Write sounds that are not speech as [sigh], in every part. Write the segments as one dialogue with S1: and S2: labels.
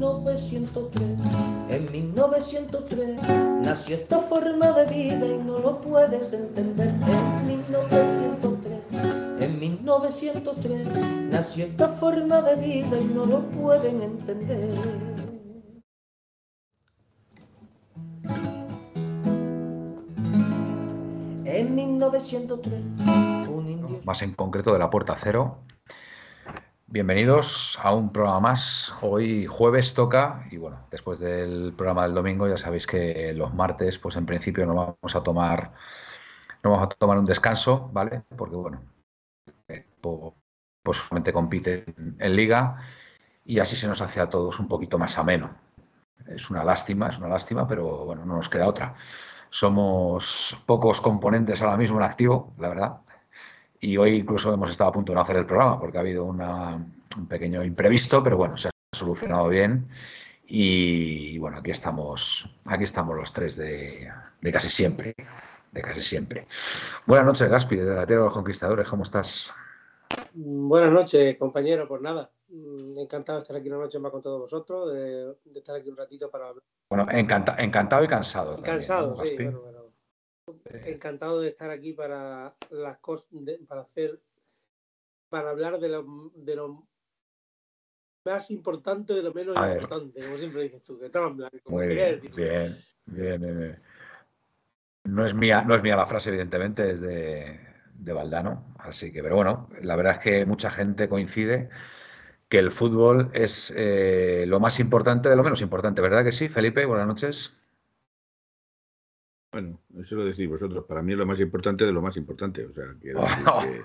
S1: 1903. En 1903 nació esta forma de vida y no lo puedes entender. En 1903, en 1903 nació esta forma de vida y no lo pueden entender. En 1903, un indio...
S2: Más en concreto de la Puerta Cero. Bienvenidos a un programa más. Hoy jueves toca y bueno, después del programa del domingo ya sabéis que los martes pues en principio no vamos a tomar no vamos a tomar un descanso, ¿vale? Porque bueno, pues solamente compite en liga y así se nos hace a todos un poquito más ameno. Es una lástima, es una lástima, pero bueno, no nos queda otra. Somos pocos componentes ahora mismo en activo, la verdad. Y hoy incluso hemos estado a punto de no hacer el programa porque ha habido una, un pequeño imprevisto, pero bueno, se ha solucionado bien. Y, bueno, aquí estamos, aquí estamos los tres de, de, casi siempre, de casi siempre. Buenas noches, Gaspi, de la Tierra de los Conquistadores, ¿cómo estás?
S3: Buenas noches, compañero, pues nada, encantado de estar aquí una noche más con todos vosotros, de, de estar aquí un ratito para hablar.
S2: Bueno, encanta, encantado y cansado.
S3: También, cansado, ¿no, sí, bueno, bueno. Encantado de estar aquí para las cosas, para hacer, para hablar de lo, de lo más importante de lo menos
S2: A ver.
S3: importante, como siempre dices tú, que estaba en blanco.
S2: Muy bien, bien, bien. No es mía, no es mía la frase, evidentemente, es de, de Valdano. Así que, pero bueno, la verdad es que mucha gente coincide que el fútbol es eh, lo más importante de lo menos importante, ¿verdad que sí, Felipe? Buenas noches.
S4: Bueno, eso lo decís vosotros. Para mí es lo más importante de lo más importante. O sea, quiero [laughs] decir que,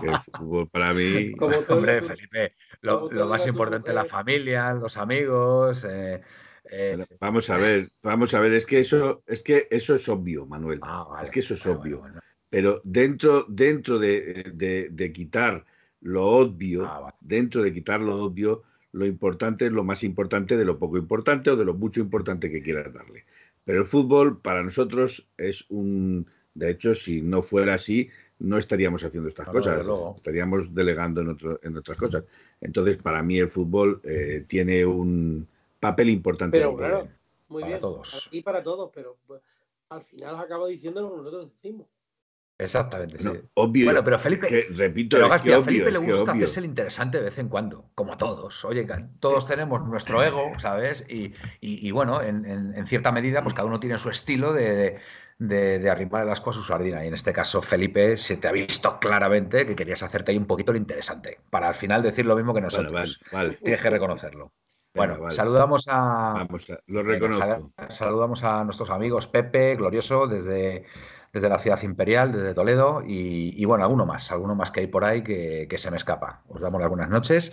S4: que el fútbol para mí. [laughs]
S3: Como [laughs]
S2: Hombre,
S3: lo-
S2: Felipe, lo, más importante es la familia, los amigos. eh, eh,
S4: Bueno, Vamos a ver, vamos a ver, es que eso, es que eso es obvio, Manuel.
S2: ah, vale,
S4: es que eso es obvio.
S2: bueno, bueno.
S4: Pero dentro, dentro de, de- de quitar lo obvio,
S2: Ah, vale.
S4: dentro de quitar lo obvio, lo importante es lo más importante de lo poco importante o de lo mucho importante que quieras darle. Pero el fútbol para nosotros es un, de hecho, si no fuera así, no estaríamos haciendo estas
S2: No,
S4: cosas, estaríamos delegando en, otro- en otras cosas. Entonces, para mí el fútbol eh, tiene un papel importante.
S3: Pero
S4: en-
S3: claro, muy
S2: para
S3: bien.
S2: todos.
S3: Y para todos, pero pues, al final acaba diciendo lo que nosotros decimos.
S2: Exactamente, sí.
S4: obvio.
S2: Bueno, pero Felipe,
S4: es que, repito,
S2: Pero
S4: es que
S2: a
S4: obvio,
S2: Felipe
S4: es
S2: le gusta
S4: obvio.
S2: hacerse el interesante de vez en cuando, como a todos. Oye, todos tenemos nuestro ego, ¿sabes? Y, y- y bueno, en, en- en cierta medida, pues cada uno tiene su estilo de, de, arrimar el asco a su sardina. Y en este caso, Felipe, se te ha visto claramente que querías hacerte ahí un poquito lo interesante, para al final decir lo mismo que
S4: Bueno,
S2: nosotros.
S4: vale, vale.
S2: Tienes que reconocerlo. Bueno,
S4: vale.
S2: saludamos a,
S4: Vamos, a- lo reconozco.
S2: sal- saludamos a nuestros amigos Pepe, Glorioso, desde, desde la ciudad imperial, desde Toledo, y, bueno, alguno más, alguno más que hay por ahí que, se me escapa. Os damos las buenas noches.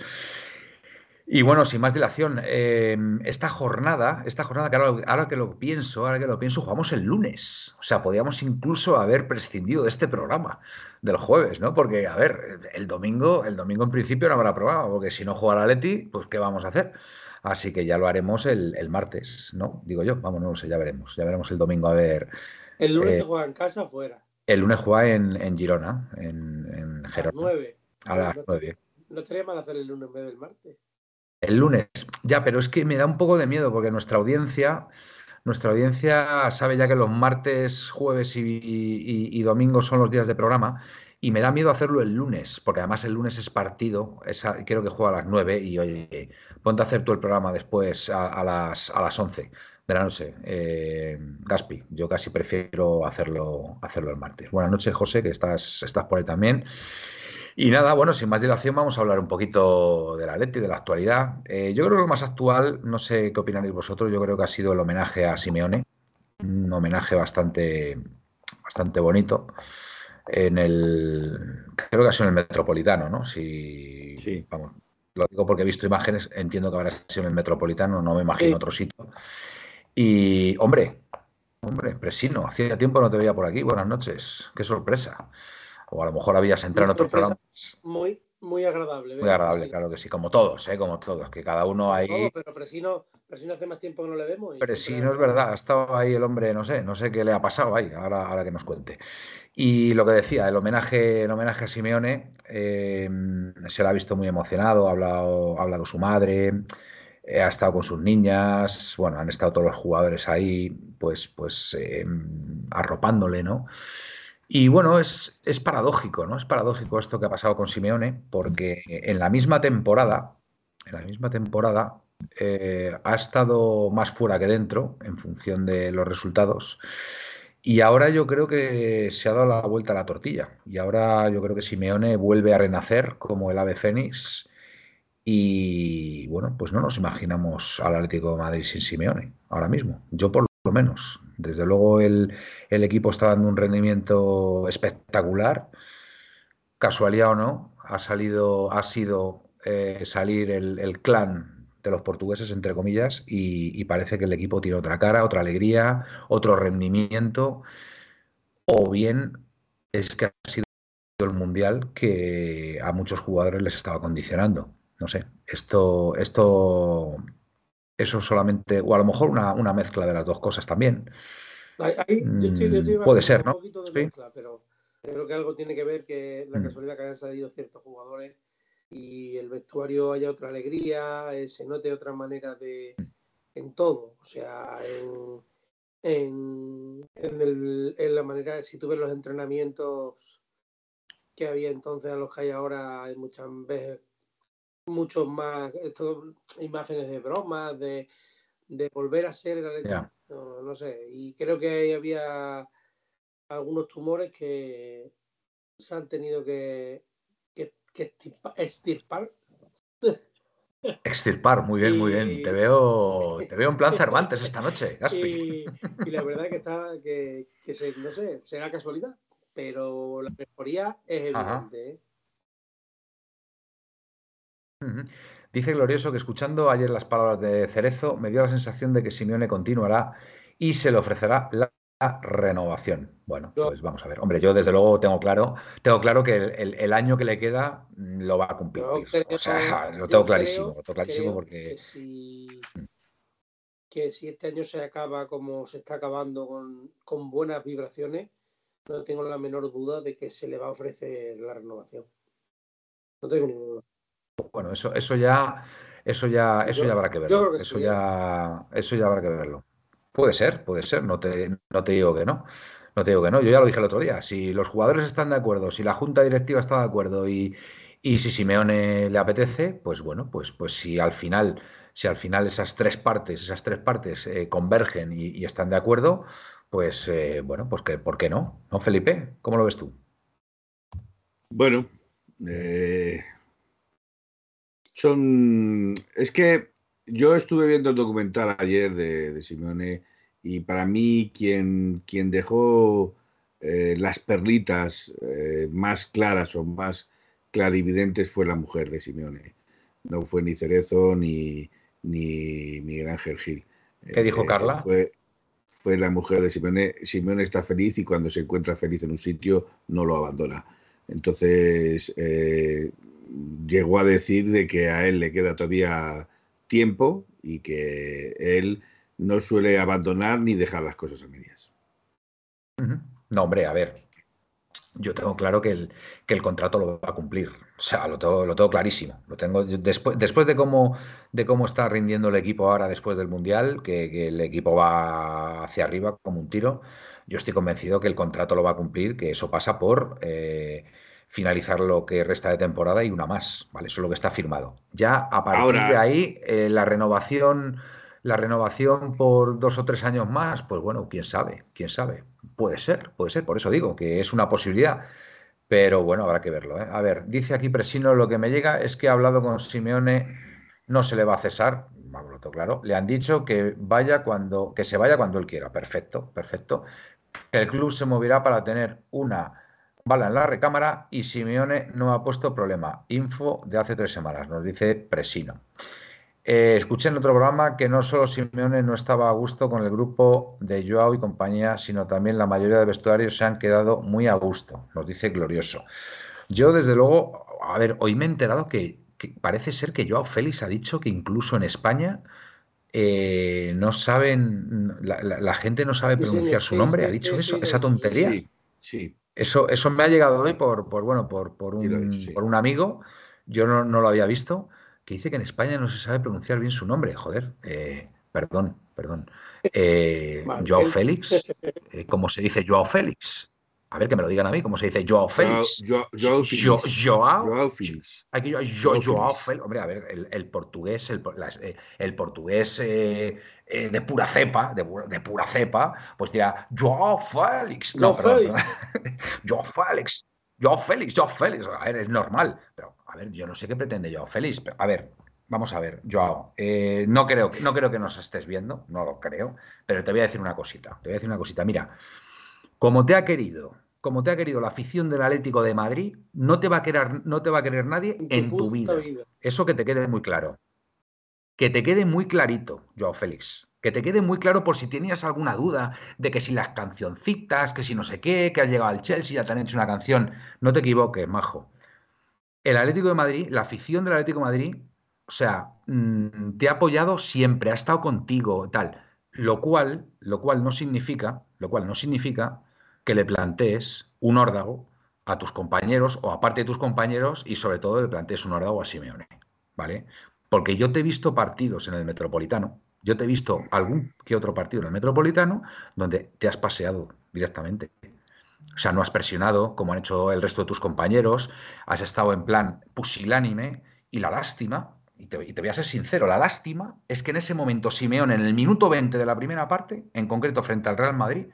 S2: Y bueno, sin más dilación, eh, esta jornada, esta jornada que ahora, ahora que lo pienso, ahora que lo pienso, jugamos el lunes. O sea, podíamos incluso haber prescindido de este programa del jueves, ¿no? Porque, a ver, el domingo, el domingo en principio no habrá programa, porque si no juega la Leti, pues ¿qué vamos a hacer? Así que ya lo haremos el, el martes, ¿no? Digo yo, vamos, no lo sé, ya veremos. Ya veremos el domingo a ver.
S3: El lunes
S2: Eh,
S3: te juega en casa afuera.
S2: El lunes juega en, en Girona, en, en
S3: A las
S2: Gerona,
S3: 9.
S2: a las
S3: no,
S2: 9.
S3: no estaría mal hacer el lunes en vez del martes.
S2: El lunes, ya, pero es que me da un poco de miedo porque nuestra audiencia, nuestra audiencia sabe ya que los martes, jueves y, y- y domingos son los días de programa y me da miedo hacerlo el lunes, porque además el lunes es partido, es a- creo que juega a las 9 y oye, ponte a hacer tú el programa después a, a las, a las 11 de la noche. Eh, Gaspi, yo casi prefiero hacerlo, hacerlo el martes. Buenas noches, José, que estás, estás por ahí también. Y nada, bueno, sin más dilación, vamos a hablar un poquito de la Leti, de la actualidad. Eh, yo creo que lo más actual, no sé qué opinaréis vosotros, yo creo que ha sido el homenaje a Simeone, un homenaje bastante, bastante bonito en el, creo que ha sido en el Metropolitano, ¿no? Si,
S4: Sí.
S2: vamos, lo digo porque he visto imágenes, entiendo que habrá sido en el Metropolitano, no me imagino otro sitio. Y, hombre, hombre, Presino, hacía tiempo no te veía por aquí, buenas noches, qué sorpresa. O a lo mejor habías entrado en otro programa.
S3: Muy, muy agradable.
S2: Muy agradable, claro que sí, como todos, ¿eh? como todos, que cada uno ahí...
S3: pero Presino, Presino hace más tiempo que no le vemos.
S2: Presino es verdad, ha estado ahí el hombre, no sé, no sé qué le ha pasado ahí, ahora, ahora que nos cuente. Y lo que decía, el homenaje, el homenaje a Simeone, em, se lo ha visto muy emocionado, ha hablado, ha hablado su madre, eh, ha estado con sus niñas, bueno, han estado todos los jugadores ahí, pues, pues em, arropándole, ¿no? Y bueno, es, es, paradójico, ¿no? Es paradójico esto que ha pasado con Simeone, porque en la misma temporada, en la misma temporada, eh, ha estado más fuera que dentro en función de los resultados. Y ahora yo creo que se ha dado la vuelta a la tortilla. Y ahora yo creo que Simeone vuelve a renacer como el ave fénix. Y bueno, pues no nos imaginamos al Atlético de Madrid sin Simeone ahora mismo. Yo por lo menos. Desde luego el, equipo está dando un rendimiento espectacular. Casualidad o no, ha salido, ha sido eh, salir el, el clan de los portugueses, entre comillas, y, parece que el equipo tiene otra cara, otra alegría, otro rendimiento, o bien es que ha sido el mundial que a muchos jugadores les estaba condicionando. No sé, esto, esto, eso solamente, o a lo mejor una, mezcla de las dos cosas también. puede ser, ¿no?
S3: pero creo que algo tiene que ver que la mm. casualidad que hayan salido ciertos jugadores y el vestuario haya otra alegría, eh, se note otra manera de en todo, o sea, en, en, en, la manera, si tú ves los entrenamientos que había entonces a los que hay ahora, hay muchas veces muchos más esto, imágenes de bromas, de, de volver a ser no, no, sé, y creo que había algunos tumores que se han tenido que que extirpar. [laughs]
S2: Extirpar, muy bien, muy bien. Te veo, [laughs] te veo en plan Cervantes esta noche,
S3: Gaspi. Y, la verdad que está, que, se, no sé, será casualidad, pero la mejoría es evidente. ¿eh?
S2: Dice Glorioso que escuchando ayer las palabras de Cerezo me dio la sensación de que Simeone continuará y se le ofrecerá la renovación. Bueno, pues vamos a ver. Hombre, yo desde luego tengo claro, tengo claro que el, año que le queda mm, lo va a cumplir. o sea, [laughs] lo tengo clarísimo, lo tengo clarísimo porque.
S3: Que si, que si, este año se acaba como se está acabando con, buenas vibraciones, no tengo la menor duda de que se le va a ofrecer la renovación. No tengo ninguna
S2: Bueno, eso, eso ya, eso ya, eso ya habrá que verlo. eso ¿eh? ya, eso ya habrá que verlo. Puede ser, puede ser, no te, no te digo que no. No te digo que no, yo ya lo dije el otro día. Si los jugadores están de acuerdo, si la junta directiva está de acuerdo y, y si Simeone le apetece, pues bueno, pues, pues si al final, si al final esas tres partes, esas tres partes eh, convergen y, están de acuerdo, pues eh, bueno, pues que, ¿por qué no? ¿No, Felipe? ¿Cómo lo ves tú?
S4: Bueno, eh, son. Es que yo estuve viendo el documental ayer de, de Simeone y para mí quien, quien dejó eh, las perlitas eh, más claras o más clarividentes fue la mujer de Simeone. No fue ni Cerezo ni, ni Miguel Ángel Gil.
S2: ¿Qué dijo eh, Carla?
S4: Fue, fue la mujer de Simeone. Simeone está feliz y cuando se encuentra feliz en un sitio no lo abandona. Entonces llegó a decir de que a él le queda todavía tiempo y que él no suele abandonar ni dejar las cosas a medias.
S2: No, hombre, a ver, yo tengo claro que el, que el contrato lo va a cumplir. O sea, lo tengo, lo tengo clarísimo. Lo tengo después, después de cómo de cómo está rindiendo el equipo ahora después del Mundial, que, el equipo va hacia arriba como un tiro. Yo estoy convencido que el contrato lo va a cumplir, que eso pasa por eh, finalizar lo que resta de temporada y una más, ¿vale? Eso es lo que está firmado. Ya a partir de ahí, eh, la renovación, la renovación por dos o tres años más, pues bueno, quién sabe, quién sabe. Puede ser, puede ser, por eso digo que es una posibilidad. Pero bueno, habrá que verlo. ¿eh? A ver, dice aquí Presino, lo que me llega es que ha hablado con Simeone, no se le va a cesar, vamos, lo claro. Le han dicho que vaya cuando, que se vaya cuando él quiera. Perfecto, perfecto. El club se moverá para tener una bala en la recámara y Simeone no ha puesto problema. Info de hace tres semanas, nos dice Presino. Eh, escuché en otro programa que no solo Simeone no estaba a gusto con el grupo de Joao y compañía, sino también la mayoría de vestuarios se han quedado muy a gusto, nos dice Glorioso. Yo, desde luego, a ver, hoy me he enterado que, parece ser que Joao Félix ha dicho que incluso en España eh, no saben, la, gente no sabe pronunciar su nombre, ha dicho eso, esa tontería.
S4: Sí, sí.
S2: Eso, eso me ha llegado hoy por, por bueno, por, por, un, por un amigo, yo no, no lo había visto que dice que en España no se sabe pronunciar bien su nombre. Joder, eh, perdón, perdón. Eh, Joao Félix, eh, ¿cómo se dice Joao Félix? A ver que me lo digan a mí, ¿cómo se dice Joao Félix?
S4: Joao, Joao,
S2: Joao Félix. Joao Félix. Hombre, a ver, el, portugués, el, el portugués de pura cepa, de, pura cepa, pues dirá Joao Félix. No, perdón, Joao Félix. [laughs] Joao Félix, Joao Félix. A ver, es normal, pero a ver, yo no sé qué pretende Joao Félix, pero a ver, vamos a ver, Joao, eh, no, creo, no creo que nos estés viendo, no lo creo, pero te voy a decir una cosita, te voy a decir una cosita, mira, como te ha querido, como te ha querido la afición del Atlético de Madrid, no te va a querer, no te va a querer nadie en tu, vida. Eso que te quede muy claro. Que te quede muy clarito, Joao Félix. Que te quede muy claro por si tenías alguna duda de que si las cancioncitas, que si no sé qué, que has llegado al Chelsea, ya te han hecho una canción. No te equivoques, majo el Atlético de Madrid, la afición del Atlético de Madrid, o sea, mm, te ha apoyado siempre, ha estado contigo, tal. Lo cual, lo cual no significa, lo cual no significa que le plantees un órdago a tus compañeros o aparte de tus compañeros y sobre todo le plantees un órdago a Simeone, ¿vale? Porque yo te he visto partidos en el Metropolitano, yo te he visto algún que otro partido en el Metropolitano donde te has paseado directamente. O sea, no has presionado como han hecho el resto de tus compañeros, has estado en plan pusilánime y la lástima, y te, voy a ser sincero, la lástima es que en ese momento Simeón, en el minuto 20 de la primera parte, en concreto frente al Real Madrid,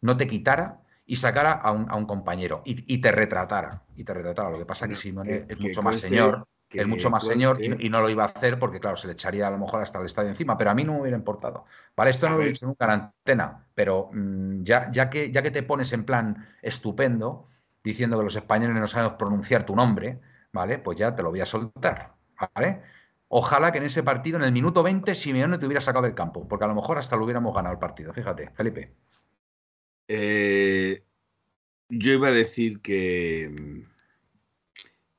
S2: no te quitara y sacara a un, compañero y, te retratara. Y te retratara. Lo que pasa es que Simeone es mucho más señor es mucho más señor y, no lo iba a hacer porque, claro, se le echaría a lo mejor hasta el estadio encima, pero a mí no me hubiera importado. Vale, esto no lo he dicho nunca en antena, pero mm, ya, ya, que, ya que te pones en plan estupendo, diciendo que los españoles no saben pronunciar tu nombre, ¿vale? Pues ya te lo voy a soltar, ¿vale? Ojalá que en ese partido, en el minuto 20, Simeone te hubiera sacado del campo, porque a lo mejor hasta lo hubiéramos ganado el partido. Fíjate, Felipe.
S4: Eh, yo iba a decir que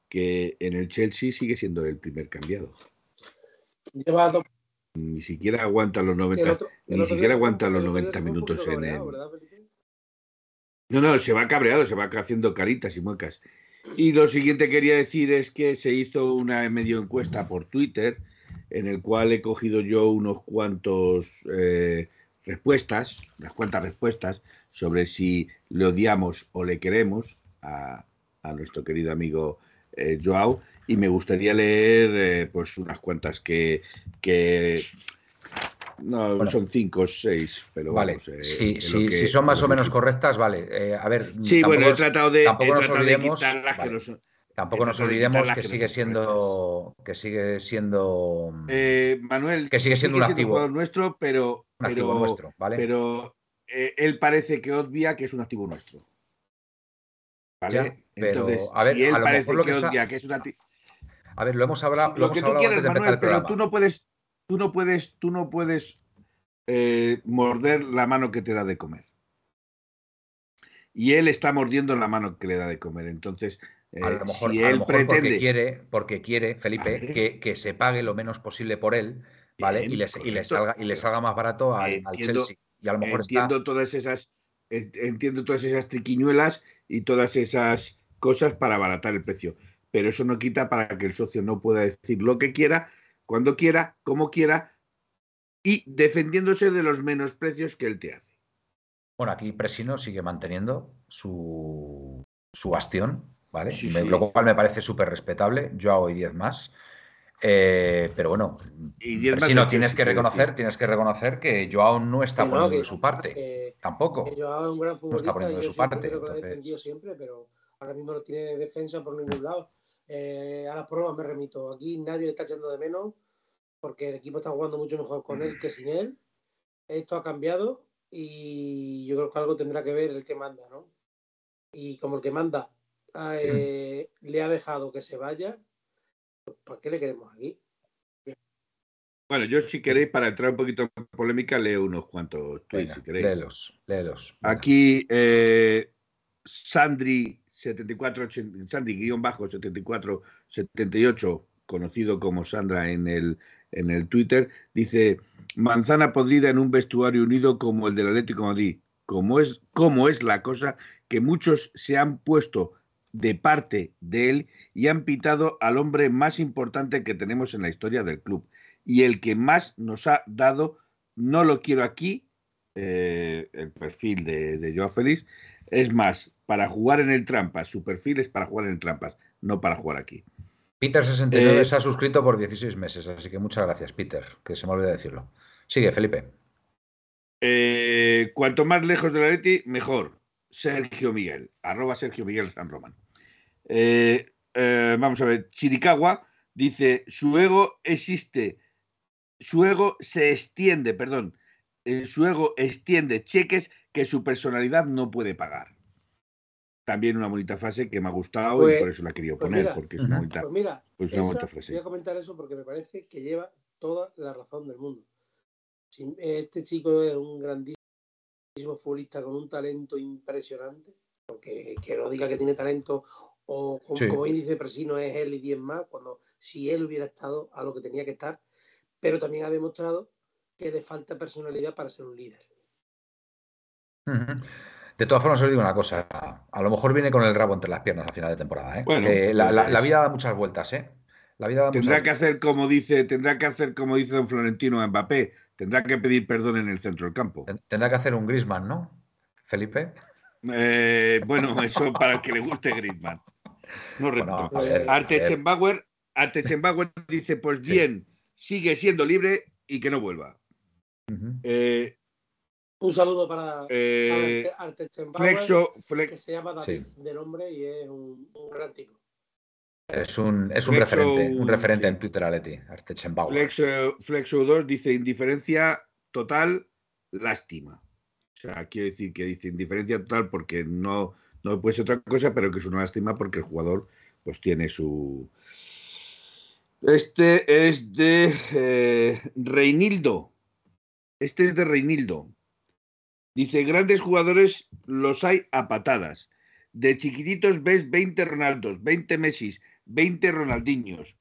S4: que en el Chelsea sigue siendo el primer cambiado. Ni siquiera aguanta los 90, ni siquiera aguanta los 90 minutos en el... No, no, se va cabreado, se va haciendo caritas y muecas. Y lo siguiente que quería decir es que se hizo una medio encuesta por Twitter en el cual he cogido yo unos cuantos eh, respuestas, unas cuantas respuestas sobre si le odiamos o le queremos a, a nuestro querido amigo eh, Joao, y me gustaría leer eh, pues unas cuantas que, que no, son cinco o seis, pero
S2: vale. Eh, si son más o menos correctas, vale. a ver.
S4: Sí, bueno, he tratado de,
S2: tampoco nos olvidemos,
S4: que no
S2: son. Tampoco nos olvidemos que, sigue siendo que sigue siendo
S4: Manuel
S2: que sigue siendo un activo
S4: nuestro, pero
S2: activo nuestro, ¿vale?
S4: Pero él parece que obvia que es un activo nuestro. ¿Vale? Entonces, a ver, si él parece que, odia, que es una.
S2: A ver, lo hemos hablado.
S4: Lo, que tú quieras, Manuel, pero tú no puedes, tú no puedes, tú no puedes eh, morder la mano que te da de comer. Y él está mordiendo la mano que le da de comer. Entonces,
S2: eh, a lo mejor, si él pretende. Porque quiere, porque quiere Felipe, que, que, se pague lo menos posible por él, ¿vale? y, le, y, le salga, y le salga más barato al, Chelsea. Y a lo mejor
S4: entiendo todas esas entiendo todas esas triquiñuelas y todas esas cosas para abaratar el precio. Pero eso no quita para que el socio no pueda decir lo que quiera, cuando quiera, como quiera y defendiéndose de los menos precios que él te hace.
S2: Bueno, aquí Presino sigue manteniendo su, su bastión, ¿vale? Lo cual me parece súper respetable. Yo hago 10 más. Eh, pero bueno, si no tienes que reconocer, tienes que reconocer que Joao no está poniendo de su parte. tampoco.
S3: Joao es un gran futbolista. No está poniendo de su parte. Lo he defendido siempre, pero ahora mismo no tiene defensa por ningún lado. Eh, a las pruebas me remito. Aquí nadie le está echando de menos porque el equipo está jugando mucho mejor con él que sin él. Esto ha cambiado y yo creo que algo tendrá que ver el que manda, ¿no? y como el que manda eh, le ha dejado que se vaya, ¿para qué le queremos aquí?
S4: Bueno, yo si queréis, para entrar un poquito en polémica, leo unos cuantos tweets, si queréis.
S2: Léelos, léelos.
S4: Aquí, eh, Sandri 74, Sandri-74, 78, conocido como Sandra en el, en el Twitter, dice, manzana podrida en un vestuario unido como el del Atlético de Madrid. Como es, como es la cosa que muchos se han puesto de parte de él y han pitado al hombre más importante que tenemos en la historia del club y el que más nos ha dado, no lo quiero aquí, eh, el perfil de, de Joao Félix, es más, para jugar en el Trampas, su perfil es para jugar en el Trampas, no para jugar aquí.
S2: Peter69 eh, se ha suscrito por 16 meses, así que muchas gracias, Peter, que se me olvidó decirlo. Sigue, Felipe.
S4: Eh, cuanto más lejos de la Leti, mejor. Sergio Miguel, arroba Sergio Miguel San Román. Eh, vamos a ver, Chiricagua dice, su ego existe su ego se extiende, perdón, eh, su ego extiende cheques que su personalidad no puede pagar. También una bonita frase que me ha gustado y
S3: Pues-
S4: por eso la quería
S3: pues
S4: poner,
S3: mira,
S4: porque es una bonita,
S3: Pues mira,
S4: pues una
S3: esa-
S4: bonita frase.
S3: voy a comentar eso porque me parece que lleva toda la razón del mundo. Este chico es un grandísimo futbolista con un talento impresionante, porque que no diga que tiene talento o como,
S2: Sí.
S3: como bien dice Presino es él y 10 más, cuando si él hubiera estado a lo que tenía que estar, pero también ha demostrado que le falta personalidad para ser un líder.
S2: De todas formas, os digo una cosa. A lo mejor viene con el rabo entre las piernas a final de temporada. ¿eh?
S4: Bueno,
S2: Eh, la, la- la vida da muchas vueltas, ¿eh? La vida da
S4: Tendrá
S2: muchas
S4: que hacer como dice, tendrá que hacer como dice don Florentino a Mbappé, tendrá que pedir perdón en el centro del campo.
S2: Ten- Tendrá que hacer un Grisman, ¿no? Felipe.
S4: Eh, bueno, eso para el que le guste Griezmann. No
S2: Bueno, a ver.
S4: Artechenbauer, Artechenbauer dice, pues
S2: Sí.
S4: bien, sigue siendo libre y que no vuelva. Eh,
S3: Un saludo para,
S4: eh,
S3: para Arte- Artechenbauer,
S4: Flexo,
S3: que se llama David
S2: Sí.
S3: de nombre y es un, un gran tipo.
S2: Es un, es un
S4: Flexo-
S2: referente, un referente
S4: sí.
S2: en Twitter Aleti, Artechenbauer.
S4: Flexo, Flexo 2 dice indiferencia total, lástima. O sea, quiero decir que dice indiferencia total porque no, no puede ser otra cosa, pero que es una lástima porque el jugador pues tiene su... Este es de eh, Reinildo. Este es de Reinildo. Dice, grandes jugadores los hay a patadas. De chiquititos ves 20 Ronaldos, 20 Messis, 20 Ronaldinhos.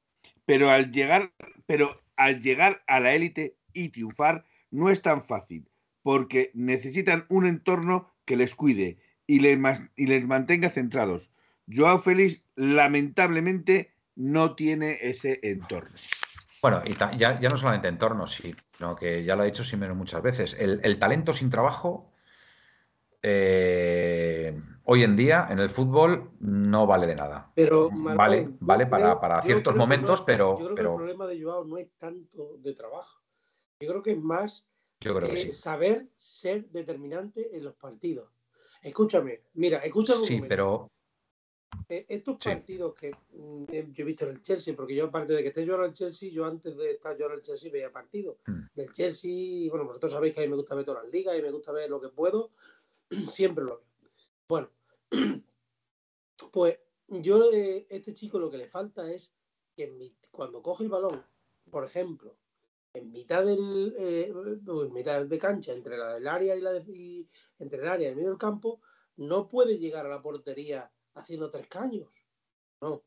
S4: Pero al llegar, pero al llegar a la élite y triunfar no es tan fácil, porque necesitan un entorno que les cuide y les, y les mantenga centrados. Joao Félix lamentablemente no tiene ese entorno.
S2: Bueno, y ya, ya no solamente entornos, sino que ya lo ha dicho Simeno muchas veces. El, el talento sin trabajo, eh, hoy en día en el fútbol no vale de nada.
S3: Pero,
S2: Vale, vale para-
S3: creo-
S2: para
S3: yo
S2: ciertos momentos,
S3: no-
S2: pero-
S3: Yo creo
S2: pero-
S3: que el problema de Joao no es tanto de trabajo. Yo creo que es más
S2: Yo creo que
S3: eh,
S2: sí.
S3: saber ser determinante en los partidos. Escúchame, mira, escúchame un
S2: Sí,
S3: momento.
S2: pero
S3: Eh, estos
S2: Sí.
S3: partidos que mm, eh, yo he visto en el Chelsea, porque yo aparte de que esté yo en el Chelsea, yo antes de estar yo en el Chelsea veía partidos
S2: Mm.
S3: del Chelsea. Bueno, vosotros sabéis que a mí me gusta ver todas las ligas y me gusta ver lo que puedo. [clears throat] Siempre lo veo. Bueno, [clears throat] pues yo, eh, este chico lo que le falta es que cuando coge el balón, por ejemplo, en mitad del eh, mitad de cancha, entre la del área y la de- entre el área y el medio del campo, no puede llegar a la portería haciendo tres caños. No.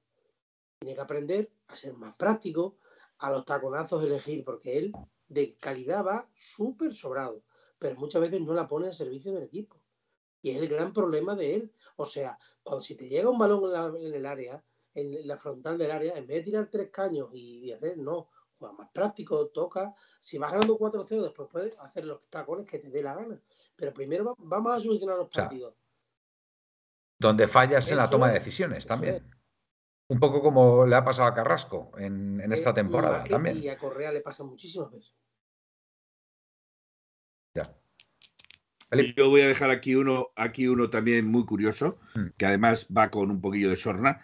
S3: Tiene que aprender a ser más práctico, a los taconazos elegir, porque él de calidad va súper sobrado, pero muchas veces no la pone al servicio del equipo. Y es el gran problema de él. O sea, cuando si te llega un balón en, la- en el área, en la frontal del área, en vez de tirar tres caños y hacer, no, juega más práctico, toca. Si vas ganando 4-0, después puedes hacer los tacones que te dé la gana. Pero primero va- vamos a solucionar los
S2: sea,
S3: partidos.
S2: donde fallas en la toma de
S3: es,
S2: decisiones también.
S3: es.
S2: Un poco como le ha pasado a Carrasco en, en esta
S3: Eh,
S2: temporada también.
S3: Y a Correa le pasa muchísimas veces.
S2: Ya.
S4: Yo voy a dejar aquí uno, aquí uno también muy curioso,
S2: Mm.
S4: que además va con un poquillo de sorna.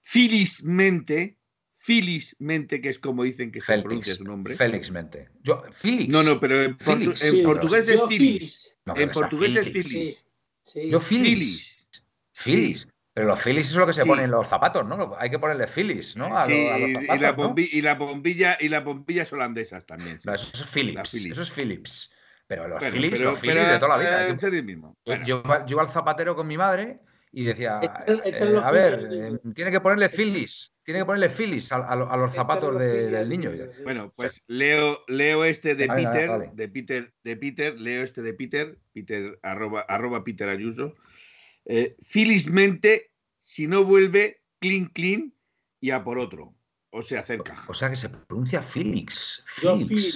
S4: Felizmente, felizmente, que es como dicen que se pronuncia su nombre.
S2: Félix Mente. Yo, Félix.
S4: No, no, pero en, portu-
S2: Félix.
S4: en
S2: Sí,
S4: portugués es.
S2: No,
S4: En portugués es.
S3: Sí, sí.
S2: Yo.
S4: Filis.
S2: Phillies. Pero los Phillies es lo que se ponen en los zapatos, ¿no? Hay que ponerle Phillies, ¿no?
S4: sí, y, la bombilla, y las bombillas holandesas también.
S2: eso es Phillips. Eso es Phillips. Pero los Phillies, los Phillies de toda la vida.
S4: Eh, mismo.
S2: Yo, iba al zapatero con mi madre y decía, eh, a ver, eh, tiene que ponerle Phillies, tiene que ponerle Phillies a, los zapatos del niño.
S4: Bueno, pues leo, leo este de Peter, de Peter, de Peter, leo este de Peter, Peter arroba, arroba Peter Ayuso. Eh, felizmente, si no vuelve, clean, clean y a por otro. O se acerca.
S2: O sea que se pronuncia Felix.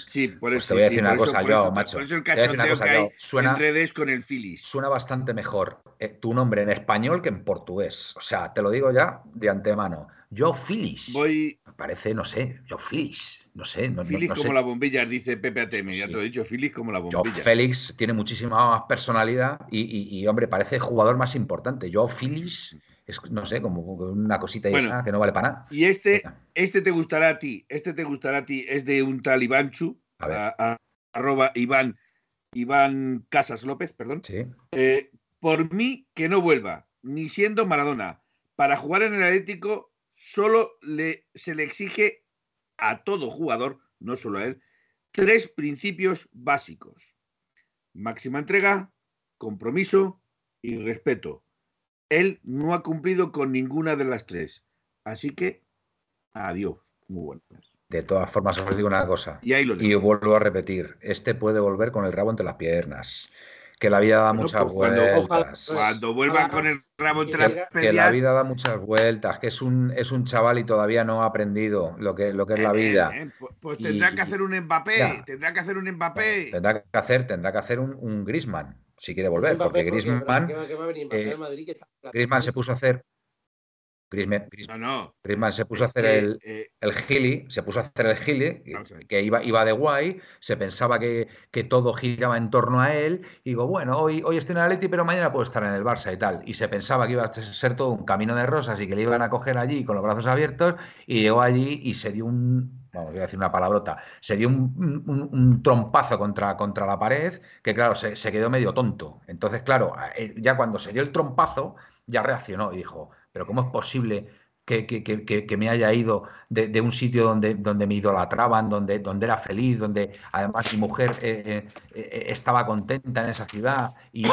S4: Sí, por
S2: pues
S4: eso.
S2: te voy a decir una cosa, yo, macho.
S4: Por eso el cachondeo que hay suena, en redes con el Felix.
S2: Suena bastante mejor eh, tu nombre en español que en portugués. O sea, te lo digo ya de antemano. Yo Felix.
S4: Voy.
S2: Me parece, no sé, yo Felix. No sé. No,
S4: Felix como la bombilla, dice Pepe Atm. Ya te lo he dicho, Felix como la bombilla.
S2: Yo Félix tiene muchísima más personalidad y, y, hombre, parece jugador más importante. Yo Felix es, no sé, como una cosita que no vale para nada.
S4: Y este, este te gustará a ti, este te gustará a ti, es de un tal Ivanchu, arroba Iván, Iván Casas López, perdón.
S2: Sí.
S4: Eh, por mí que no vuelva, ni siendo Maradona. Para jugar en el Atlético solo le, se le exige a todo jugador, no solo a él, tres principios básicos. Máxima entrega, compromiso y respeto. Él no ha cumplido con ninguna de las tres. Así que, adiós. Muy buenas.
S2: De todas formas, os digo una cosa.
S4: Y ahí lo
S2: Y vuelvo a repetir. Este puede volver con el rabo entre las piernas. Que la vida da muchas pues vueltas.
S4: Cuando, vuelva con el rabo entre las piernas.
S2: Que la vida da muchas vueltas. Que es un, es un chaval y todavía no ha aprendido lo que, lo que es la eh, vida. Eh,
S4: pues, pues tendrá que hacer un Mbappé. Tendrá que hacer un Mbappé.
S2: Tendrá que hacer, tendrá que hacer un, un Grisman si quiere volver, porque Griezmann, Griezmann se puso a hacer Griezmann, se puso a hacer el, eh, el gili, se puso a hacer el gili, que iba, iba de guay, se pensaba que, que, todo giraba en torno a él, y digo, bueno, hoy, hoy estoy en el Atleti, pero mañana puedo estar en el Barça y tal. Y se pensaba que iba a ser todo un camino de rosas y que le iban a coger allí con los brazos abiertos, y llegó allí y se dio un vamos, voy a decir una palabrota, se dio un, trompazo contra, contra, la pared que, claro, se, se, quedó medio tonto. Entonces, claro, eh, ya cuando se dio el trompazo, ya reaccionó y dijo, pero ¿cómo es posible que, me haya ido de, un sitio donde, donde me idolatraban, donde, donde era feliz, donde además mi mujer eh, eh, eh, estaba contenta en esa ciudad y,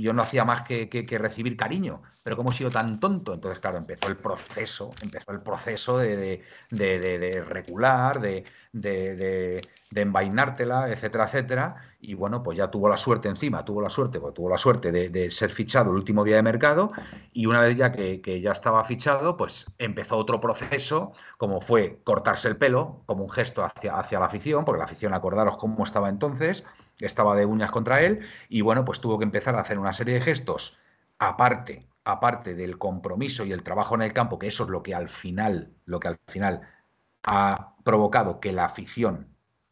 S2: yo no hacía más que, recibir cariño. Pero ¿cómo he sido tan tonto? Entonces, claro, empezó el proceso, empezó el proceso de, de recular, de, de, envainártela, etcétera, etcétera. Y bueno, pues ya tuvo la suerte encima, tuvo la suerte, pues tuvo la suerte de, ser fichado el último día de mercado. Y una vez ya que, ya estaba fichado, pues empezó otro proceso, como fue cortarse el pelo, como un gesto hacia, hacia la afición, porque la afición, acordaros cómo estaba entonces, estaba de uñas contra él. Y bueno, pues tuvo que empezar a hacer una serie de gestos aparte aparte del compromiso y el trabajo en el campo, que eso es lo que al final, lo que al final ha provocado que la afición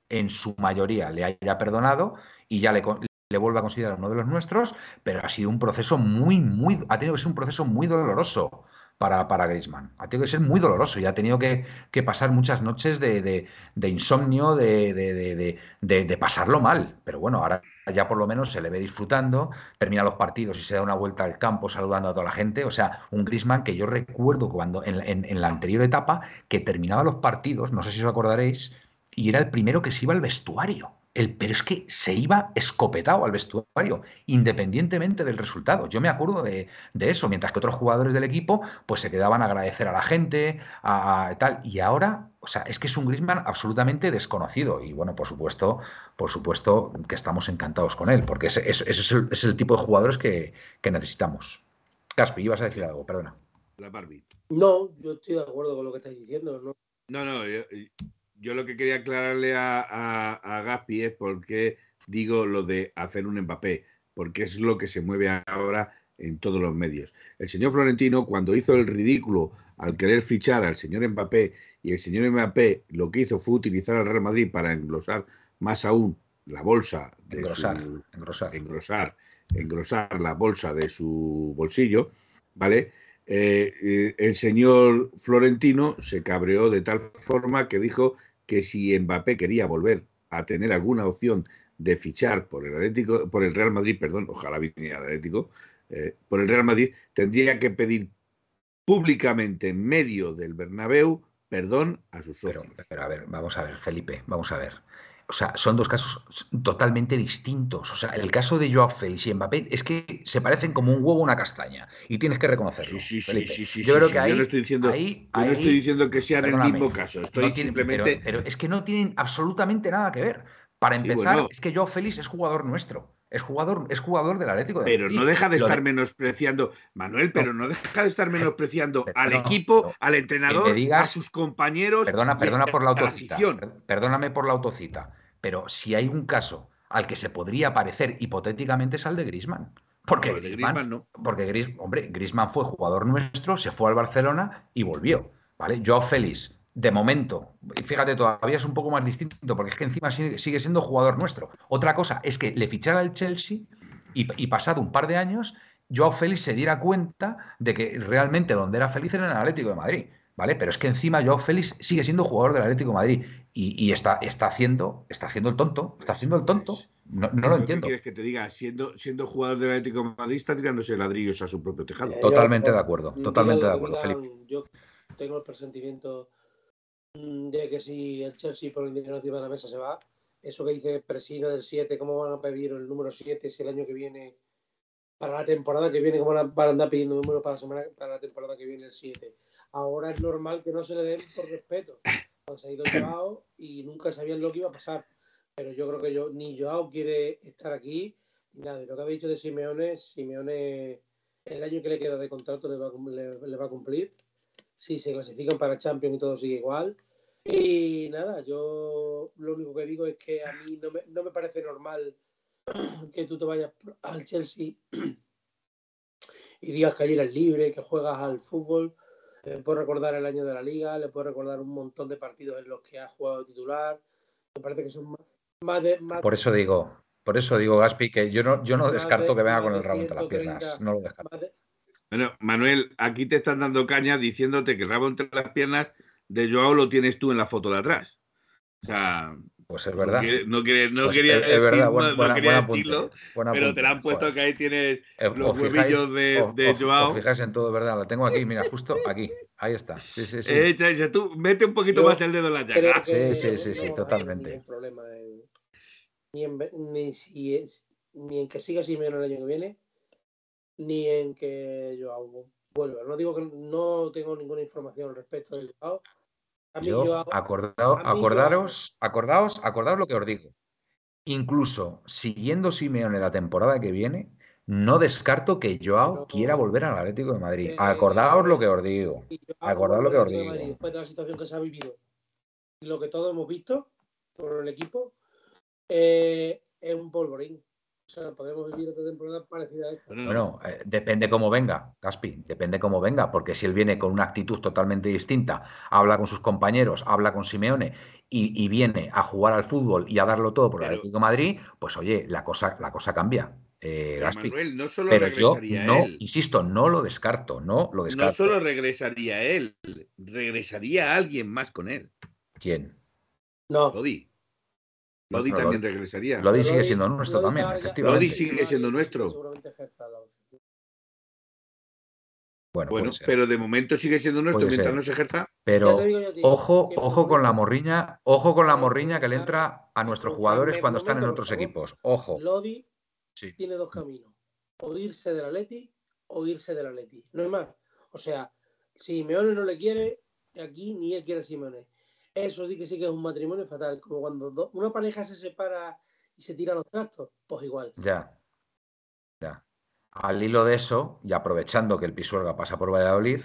S2: en su mayoría le haya perdonado y ya le, le vuelva a considerar uno de los nuestros, pero ha sido un proceso muy, muy, ha tenido que ser un proceso muy doloroso para, para Griezmann. Ha tenido que ser muy doloroso y ha tenido que, pasar muchas noches de, insomnio, de, de, pasarlo mal. Pero bueno, ahora ya por lo menos se le ve disfrutando, termina los partidos y se da una vuelta al campo saludando a toda la gente. O sea, un Griezmann que yo recuerdo cuando en, la anterior etapa que terminaba los partidos, no sé si os acordaréis, y era el primero que se iba al vestuario pero es que se iba escopetado al vestuario, independientemente del resultado. Yo me acuerdo de, eso, mientras que otros jugadores del equipo pues se quedaban a agradecer a la gente, a, tal. Y ahora, o sea, es que es un Griezmann absolutamente desconocido. Y bueno, por supuesto, por supuesto que estamos encantados con él, porque ese, es, el, tipo de jugadores que, necesitamos. Caspi, ibas a decir algo, perdona.
S4: La Barbie.
S3: No, yo estoy de acuerdo con lo que estás diciendo. No,
S4: no, no yo lo que quería aclararle a, a, Gaspi es por qué digo lo de hacer un Mbappé, porque es lo que se mueve ahora en todos los medios. El señor Florentino, cuando hizo el ridículo al querer fichar al señor Mbappé, y el señor Mbappé lo que hizo fue utilizar al Real Madrid para englosar más aún la bolsa de
S2: engrosar,
S4: su,
S2: engrosar.
S4: engrosar, engrosar la bolsa de su bolsillo, ¿vale? Eh, eh, el señor Florentino se cabreó de tal forma que dijo que si Mbappé quería volver a tener alguna opción de fichar por el Atlético, por el Real Madrid, perdón, ojalá viniera el Atlético, eh, por el Real Madrid, tendría que pedir públicamente en medio del Bernabéu perdón a sus socios.
S2: pero a ver, vamos a ver, Felipe, vamos a ver o sea, son dos casos totalmente distintos. O sea, el caso de Joao Félix y Mbappé es que se parecen como un huevo a una castaña y tienes que reconocerlo.
S4: Sí, sí, sí, sí, Yo creo que ahí, yo no estoy diciendo, no estoy diciendo que sean el mismo caso. Estoy simplemente.
S2: Pero, es que no tienen absolutamente nada que ver. Para empezar, es que Joao Félix es jugador nuestro. Es jugador, es jugador del Atlético de
S4: Pero no deja de estar menospreciando, Manuel, pero no, deja de estar menospreciando al equipo, al entrenador, a sus compañeros.
S2: Perdona, perdona por la autocita. Perdóname por la autocita. Pero si hay un caso al que se podría parecer hipotéticamente es al de Grisman. Porque Griezmann, no. Porque hombre, Grisman fue jugador nuestro, se fue al Barcelona y volvió. ¿Vale? Joao Félix, de momento, fíjate, todavía es un poco más distinto, porque es que encima sigue, siendo jugador nuestro. Otra cosa es que le fichara el Chelsea y, pasado un par de años, Joao Félix se diera cuenta de que realmente donde era feliz era en el Atlético de Madrid. ¿Vale? Pero es que encima Joao Félix sigue siendo jugador del Atlético de Madrid y, está, está, haciendo, está haciendo el tonto, está haciendo el tonto. Pues, no, lo entiendo.
S4: ¿Qué quieres que te diga? Siendo, siendo jugador del Atlético de Madrid está tirándose ladrillos a su propio tejado.
S2: Totalmente de acuerdo, totalmente de acuerdo, Felipe.
S3: Yo tengo el presentimiento de que si el Chelsea por el dinero encima de la mesa se va, eso que dice Presina del 7, ¿cómo van a pedir el número 7 si el año que viene, para la temporada que viene, cómo van a andar pidiendo un número para la, semana, para la temporada que viene el 7? Ahora es normal que no se le den por respeto. Se ha ido Joao y nunca sabían lo que iba a pasar. Pero yo creo que yo, ni Joao quiere estar aquí, nada. Lo que habéis dicho de Simeone, Simeone el año que le queda de contrato le va, le, va a cumplir. Si se clasifican para Champions y todo sigue igual. Y nada, yo lo único que digo es que a mí no me, no me parece normal [clears throat] que tú te vayas al Chelsea [clears throat] y digas que ayer eres libre, que juegas al fútbol le puedo recordar el año de la liga, le puedo recordar un montón de partidos en los que ha jugado titular. Me parece que son más de.
S2: por eso digo, por eso digo, Gaspi, que yo no, yo no descarto que venga con el rabo entre las piernas. No lo descarto.
S4: Bueno, Manuel, aquí te están dando caña diciéndote que el rabo entre las piernas de Joao lo tienes tú en la foto de atrás. O sea,
S2: pues es verdad.
S4: No, quería, no pues quería, decirlo, pero te la han puesto que ahí tienes eh, los huevillos de, de Joao.
S2: Os en todo, ¿verdad? La tengo aquí, mira, justo aquí. Ahí está. Sí, sí, sí.
S4: Eh, tú mete un poquito más el dedo en la llaga.
S2: Sí, sí, sí, sí, totalmente.
S3: No problema ni, en, ni, si es, ni en que siga Simeone el año que viene, ni en que Joao vuelva. No digo que no tengo ninguna información al respecto de Joao
S2: acordaros, acordaos, acordaos lo que os digo. Incluso siguiendo Simeone la temporada que viene, no descarto que Joao quiera volver al Atlético de Madrid. acordaos lo que os digo. Acordaos lo que os digo.
S3: después de la situación que se ha vivido y lo que todos hemos visto por el equipo, eh, es un polvorín. Sea, podemos vivir otra temporada parecida a esta.
S2: Bueno, eh, depende cómo venga, Gaspi, depende cómo venga, porque si él viene con una actitud totalmente distinta, habla con sus compañeros, habla con Simeone y, viene a jugar al fútbol y a darlo todo por el Atlético de Madrid, pues oye, la cosa, la cosa cambia. Eh, Gaspi.
S4: Manuel, no solo pero regresaría
S2: yo
S4: no,
S2: insisto, no lo descarto, no lo descarto.
S4: No solo regresaría él, regresaría alguien más con él.
S2: ¿Quién?
S3: No.
S4: Lodi. También regresaría.
S2: Lodi sigue siendo nuestro también,
S4: Lodi sigue siendo nuestro. Bueno, bueno pero de momento sigue siendo nuestro mientras no se ejerza.
S2: Pero ojo, ojo con la morriña, ojo con la morriña que le entra a nuestros jugadores cuando están en otros equipos. Ojo.
S3: Lodi tiene dos caminos: o irse del Atleti o irse del Atleti. No es más. O sea, si Simeone no le quiere, aquí ni él quiere a Simeone. Eso sí que sí que es un matrimonio fatal. Como cuando una pareja se separa y se tira los trastos, pues igual.
S2: Ya. Ya. Al hilo de eso, y aprovechando que el Pisuerga pasa por Valladolid,